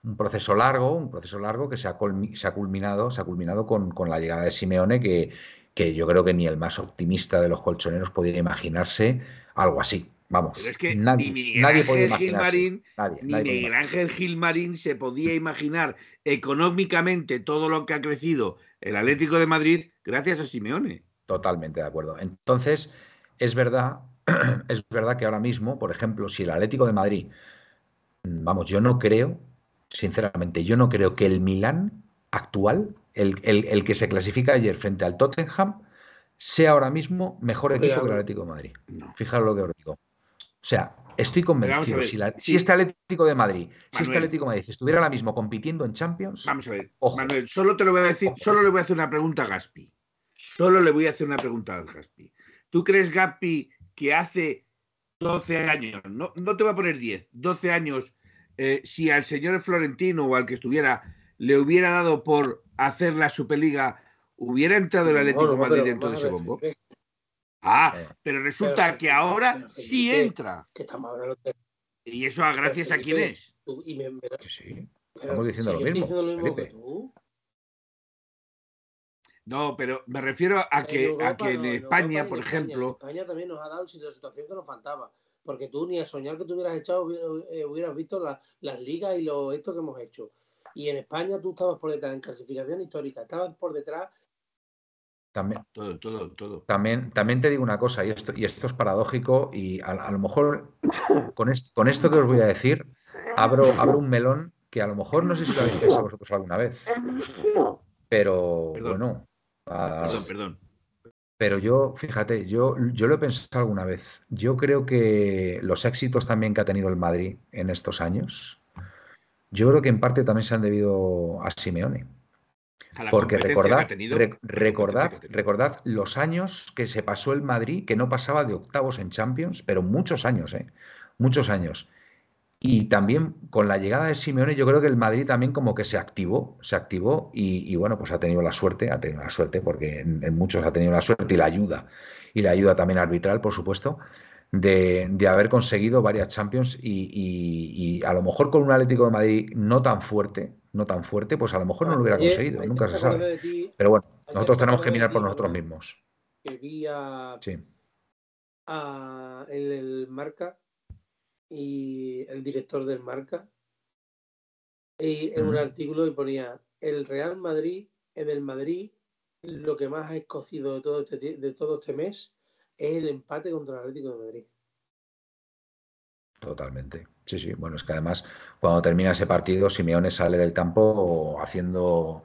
S2: un proceso largo, un proceso largo que se ha, culmi- se ha culminado, se ha culminado con, con la llegada de Simeone, que, que yo creo que ni el más optimista de los colchoneros podía imaginarse algo así. Vamos,
S4: Pero es que
S2: nadie,
S4: ni Miguel
S2: nadie
S4: Ángel. Gilmarín,
S2: Nadie,
S4: ni
S2: nadie
S4: Miguel Ángel Gilmarín se podía imaginar económicamente todo lo que ha crecido el Atlético de Madrid gracias a Simeone.
S2: Totalmente de acuerdo. Entonces, es verdad, [clears throat] es verdad que ahora mismo, por ejemplo, si el Atlético de Madrid, vamos, yo no creo, sinceramente, yo no creo que el Milán actual, el, el- el que se clasifica ayer frente al Tottenham, sea ahora mismo mejor equipo que el. Atlético de Madrid.
S4: No.
S2: Fijaros lo que os digo. O sea, estoy convencido,
S4: ver,
S2: si, la-
S4: sí.
S2: si este Atlético de Madrid, si este. Atlético de Madrid estuviera ahora mismo compitiendo en Champions,
S4: Vamos a ver,
S2: Ojo.
S4: Manuel, solo te lo voy a decir,
S2: Ojo.
S4: solo le voy a hacer una pregunta a Gaspi. Solo le voy a hacer una pregunta a Gaspi. ¿Tú crees, Gaspi, que hace 12 años, no, no te voy a poner 10, 12 años, eh, si al señor Florentino o al que estuviera le hubiera dado por hacer la Superliga, hubiera entrado el Atlético
S3: no,
S4: de
S3: no,
S4: Madrid dentro de ese bombo?
S3: Felipe,
S4: Ah,
S2: Eh.
S4: pero resulta
S3: Pero-
S4: que ahora
S3: pero,
S4: sí entra.
S3: que estamos hablando de
S4: ¿Y eso a gracias a quién es?
S3: tú, y me- me-
S2: sí, estamos diciendo
S3: si
S2: lo mismo,
S3: diciendo lo mismo que
S2: Felipe.
S3: tú.
S4: No, pero me refiero a que, a que en
S3: no,
S4: España,
S3: Europa
S4: por
S3: en España.
S4: ejemplo,
S3: En España también nos ha dado la situación que nos faltaba. Porque tú ni a soñar que tú hubieras echado eh, hubieras visto la- las ligas y lo esto que hemos hecho. Y en España tú estabas por detrás en clasificación histórica, estabas por detrás.
S2: También,
S4: todo, todo, todo.
S2: También, también te digo una cosa, y esto, y esto es paradójico, y a, a lo mejor [coughs] con, est- con esto que os voy a decir, abro, abro un melón que a lo mejor no sé si lo habéis pensado vosotros alguna vez, pero
S4: Perdón.
S2: bueno,
S4: Perdón, perdón.
S2: Pero yo, fíjate, yo, yo lo he pensado alguna vez. Yo creo que los éxitos también que ha tenido el Madrid en estos años, yo creo que en parte también se han debido a Simeone.
S4: A
S2: Porque recordad,
S4: tenido,
S2: rec- recordad, recordad los años que se pasó el Madrid, que no pasaba de octavos en Champions, pero muchos años, ¿eh? Muchos años. Y también con la llegada de Simeone, yo creo que el Madrid también como que se activó, se activó y, y bueno, pues ha tenido la suerte, ha tenido la suerte, porque en, en muchos ha tenido la suerte y la ayuda, y la ayuda también arbitral, por supuesto, de, de haber conseguido varias Champions y, y- y a lo mejor con un Atlético de Madrid no tan fuerte, no tan fuerte, pues a lo mejor no lo hubiera conseguido,
S3: ayer
S2: nunca se sabe.
S3: ti,
S2: Pero bueno, nosotros tenemos que mirar por nosotros mismos.
S3: Que vi a,
S2: Sí.
S3: a- el marca y el director del marca y en un
S2: Ujú.
S3: artículo y ponía el Real Madrid en el Madrid lo que más ha escocido de todo este de todo este mes es el empate contra el Atlético de Madrid
S2: Totalmente. Sí, sí. Bueno, es que además, cuando termina ese partido, Simeone sale del campo haciendo,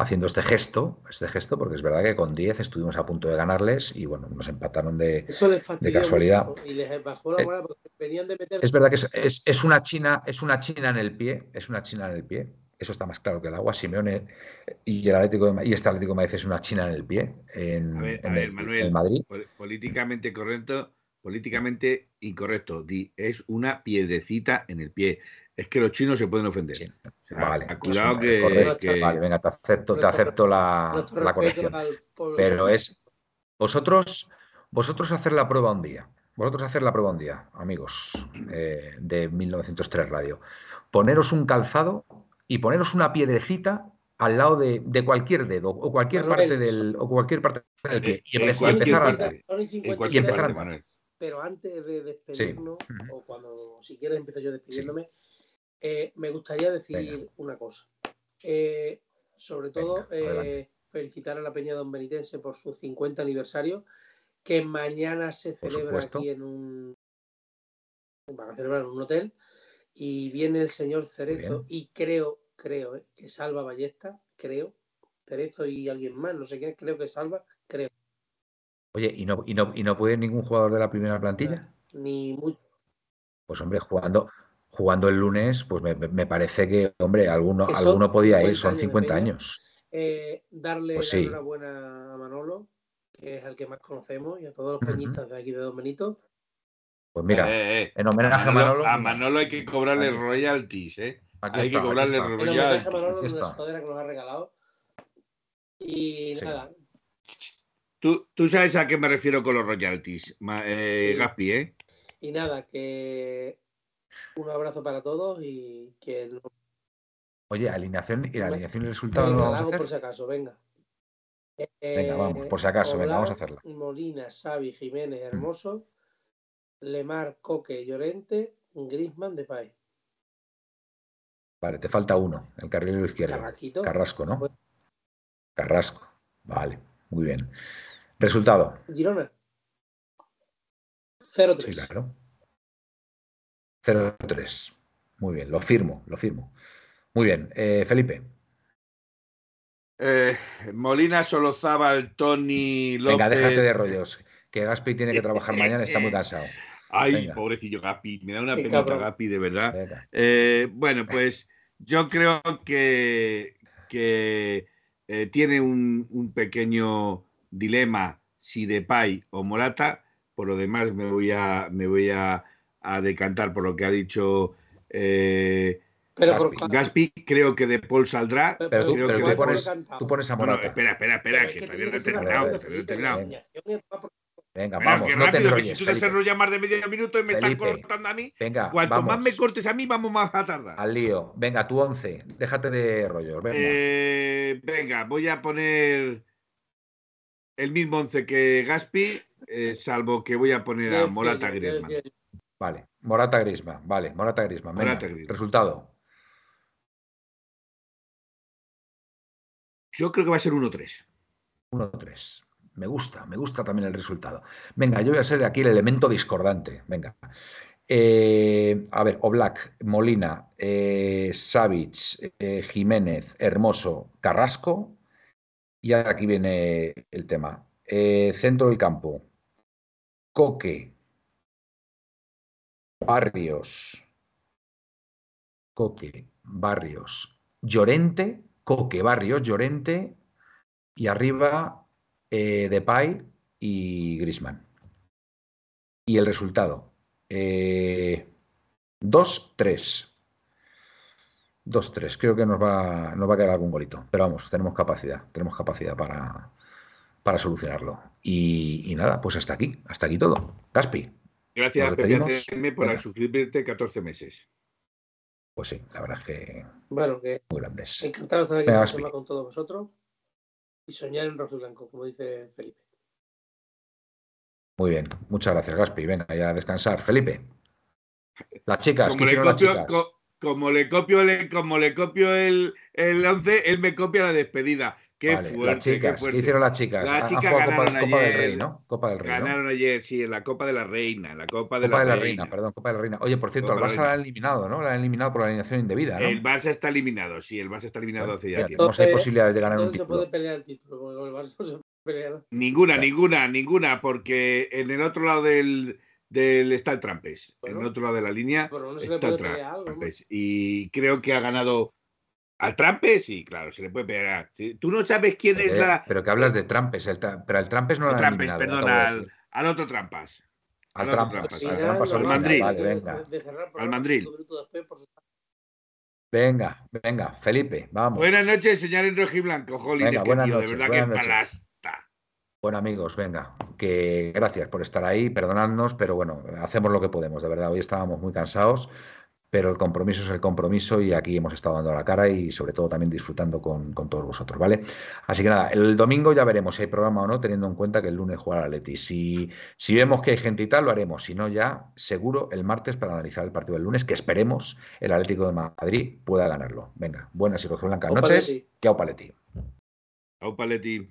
S2: haciendo este gesto, este gesto, porque es verdad que con 10 estuvimos a punto de ganarles y bueno, nos empataron de.
S3: eso les fastidió
S2: casualidad.
S3: y les bajó la
S2: Eh,
S3: moral porque venían de meter
S2: Es verdad que es, es- es una china, es una china en el pie, es una china en el pie. Eso está más claro que el agua. Simeone y el Atlético de y este Atlético de Madrid es una china en el pie en,
S4: A ver, a
S2: en
S4: ver,
S2: el,
S4: Manuel.
S2: en Madrid.
S4: Pol- Políticamente correcto, políticamente incorrecto. Di, es una piedrecita en el pie. Es que los chinos se pueden ofender.
S2: Sí.
S4: O sea,
S2: Vale,
S4: a- cuidado
S2: pues,
S4: que,
S2: correcto.
S4: que-
S2: Vale, venga, te acepto, te acepto la, la corrección. Pero es vosotros, vosotros hacer la prueba un día. Vosotros hacer la prueba un día, amigos eh, de 1903 Radio. Poneros un calzado y poneros una piedrecita al lado de, de cualquier dedo o cualquier
S3: Manuel,
S2: parte del o cualquier parte del pie y,
S4: en
S2: empe- y empezar a
S4: parte.
S2: andar.
S4: En
S3: 53,
S4: cualquier
S2: empezar a
S4: parte,
S2: andar.
S4: Manuel.
S3: pero antes de despedirnos, o cuando si quieres empiezo yo despidiéndome, eh, me gustaría decir
S2: Venga.
S3: una cosa. Eh, sobre todo,
S2: Venga,
S3: eh, felicitar a la Peña Don Benitense por su 50 aniversario, que mañana se
S2: Por
S3: celebra
S2: supuesto.
S3: aquí en un. Van a celebrar en un hotel. Y viene el señor Cerezo y creo, creo, que salva Ballesta, creo. Cerezo y alguien más, no sé quién, creo que salva, creo.
S2: Oye, ¿y no, y, no, ¿y no puede ningún jugador de la primera plantilla?
S3: Ni mucho.
S2: Pues hombre, jugando, jugando el lunes, pues me, me- parece que, hombre, alguno,
S3: Que
S2: alguno podía ir,
S3: 50
S2: son
S3: años de
S2: 50
S3: Peña.
S2: años.
S3: Eh, darle
S2: Pues
S3: la
S2: sí.
S3: enhorabuena a Manolo, que es el que más conocemos, y a todos los peñistas de aquí de Don Benito.
S2: Pues mira,
S4: Eh, eh,
S2: en
S4: a
S2: homenaje a
S4: Manolo,
S2: Manolo,
S4: a Manolo hay que cobrarle
S2: Aquí.
S4: royalties, ¿eh?
S2: aquí
S4: hay
S2: está,
S4: que cobrarle
S2: aquí está.
S3: En homenaje a
S4: royalties.
S3: Manolo, una sudadera que nos ha regalado. Y
S2: Sí.
S3: nada,
S4: Tú, tú sabes a qué me refiero con los royalties, eh,
S3: Sí.
S4: Gaspi, ¿eh?
S3: y nada, que un abrazo para todos y que no
S2: Oye, alineación y la alineación y el resultado
S3: Venga, la hago por si acaso, venga.
S2: Venga, vamos, por si acaso, venga, vamos a hacerla. Mm.
S3: Molina, Xavi, Jiménez, Hermoso, Lemar, Coque, Llorente, Grisman, Depay.
S2: Vale, te falta uno, el carrilero izquierdo.
S3: Carrasquito.
S2: Carrasco, ¿no? Carrasco. Vale, muy bien. Resultado.
S3: Girona. 0-3.
S2: Sí, claro. 0-3. Muy bien, lo firmo, lo firmo. Muy bien, eh, Felipe.
S4: Eh, Molina, Solozábal, Tony, López.
S2: Venga, déjate de rollos. Que Gaspi tiene que trabajar [laughs] mañana, está muy cansado.
S4: Ay,
S2: Venga.
S4: pobrecillo Gaspi, me da una
S3: cabrón.
S4: Gaspi, de verdad. Eh, bueno, pues yo creo que, que eh, tiene un, un pequeño dilema si Depay o Morata. Por lo demás, me voy a, me voy a, a decantar por lo que ha dicho eh,
S3: Pero por
S2: Gaspi.
S4: Creo que De Paul saldrá.
S2: Pero tú,
S4: creo
S2: pero
S4: que
S2: tú
S4: de-
S2: pones, tú pones a
S4: Bueno,
S2: Morata.
S4: espera, espera, espera,
S3: Pero es
S4: que
S3: que
S4: todavía no he
S3: que
S4: terminado. terminado.
S2: Venga,
S4: Pero
S2: vamos,
S4: que
S2: no te
S4: rápido, que
S2: enrolles.
S4: si tú te
S2: Felipe.
S4: enrollas más de medio minuto y me estás
S2: Felipe.
S4: cortando a mí,
S2: Venga,
S4: cuanto
S2: vamos.
S4: más me cortes a mí, vamos más a tardar.
S2: Al lío. Venga, tú 11. Déjate de rollos. Venga.
S4: Eh, venga, voy a poner el mismo once que Gaspi, eh, salvo que voy a poner
S3: ¿Qué
S4: a Morata Griezmann.
S3: decía yo?
S2: Vale. Morata Grisma. Vale, Morata Grisma.
S4: Morata Griezmann.
S2: Resultado.
S4: Yo creo que va a ser 1-3.
S2: 1-3. Me gusta, me gusta también el resultado. Venga, yo voy a ser aquí el elemento discordante. Venga. Eh, a ver, Oblak, Molina, eh, Savic, eh, Jiménez, Hermoso, Carrasco. Y aquí viene el tema. Eh, centro del campo. Coque. Barrios. Coque, Barrios. Llorente, Coque, Barrios, Llorente. Y arriba eh, Depay y Grisman. Y el resultado. Eh, 2-3. 2-3. Creo que nos va, nos va a quedar algún golito. Pero vamos, tenemos capacidad. Tenemos capacidad para, para solucionarlo. Y, y nada, pues hasta aquí. Hasta aquí todo. Gaspi.
S4: Gracias, Pepe. ACM, por suscribirte 14 meses.
S2: Pues sí, la verdad es que
S3: Bueno, que
S2: muy grandes.
S3: encantado de estar aquí con todos vosotros y soñar en rojo y blanco, como dice Felipe.
S2: Muy bien. Muchas gracias, Gaspi. Venga, ya a descansar. Felipe. Las chicas,
S4: Como
S2: ¿qué
S4: le,
S2: las
S4: copio,
S2: chicas?
S4: co- como le copio, el, como le copio el, el 11, él me copia la despedida. Qué
S2: Vale,
S4: fuerte,
S2: las chicas,
S4: qué fuerte.
S2: ¿qué hicieron las chicas?
S4: Las
S2: han
S4: chicas
S2: jugado Copa,
S4: ganaron
S2: Copa del
S4: ayer.
S2: Rey, ¿no? Copa del Rey, ¿no?
S4: Ganaron ayer, sí, en la Copa de la Reina, en la Copa de,
S2: Copa
S4: la,
S2: de la
S4: Reina.
S2: Reina, perdón, Copa de la Reina. Oye, por cierto,
S4: Copa la
S2: Barça la han eliminado, ¿no? La han eliminado por la alineación indebida, ¿no?
S4: El Barça está eliminado, sí, el Barça está eliminado
S2: Bueno,
S4: hace ya tiempo.
S2: no sé, hay posibilidades de ganar un
S3: Entonces se puede pelear el título, porque el Barça no se puede pelear.
S4: Ninguna,
S2: Claro.
S4: ninguna, ninguna, porque en el otro lado del, del está el Trampes. en
S3: Bueno.
S4: el otro lado de la línea
S3: Pero no se le
S4: está el. Trampes. Y creo que ha ganado al Trampes, sí, claro, se le puede pegar. Sí, Tú no sabes quién es la.
S2: pero que hablas de Trampes, el tra- pero al Trampes no lo
S4: el
S2: han
S4: Trampes,
S2: eliminado.
S4: perdón, al, al otro Trampas.
S2: Al
S4: al
S2: Trampas, al Trampas. Vale,
S3: de-
S2: venga.
S3: de
S2: Venga, venga, Felipe, vamos.
S4: Buenas noches, señor en rojiblanco, jolín,
S2: Venga,
S4: qué
S2: buenas
S4: tío,
S2: noches,
S4: de verdad
S2: buenas
S4: que
S2: noches.
S4: palasta.
S2: Bueno, amigos, venga, que gracias por estar ahí, perdonadnos, pero bueno, hacemos lo que podemos, de verdad. Hoy estábamos muy cansados, pero el compromiso es el compromiso y aquí hemos estado dando la cara y sobre todo también disfrutando con, todos vosotros, ¿vale? Así que nada, el domingo ya veremos si hay programa o no, teniendo en cuenta que el lunes juega la Leti. Si, si vemos que hay gente y tal, lo haremos. Si no, ya seguro el martes para analizar el partido del lunes, que esperemos el Atlético de Madrid pueda ganarlo. Venga, buenas y rojo blancas noches. Chao, Paletti.
S4: Chao, Paletti.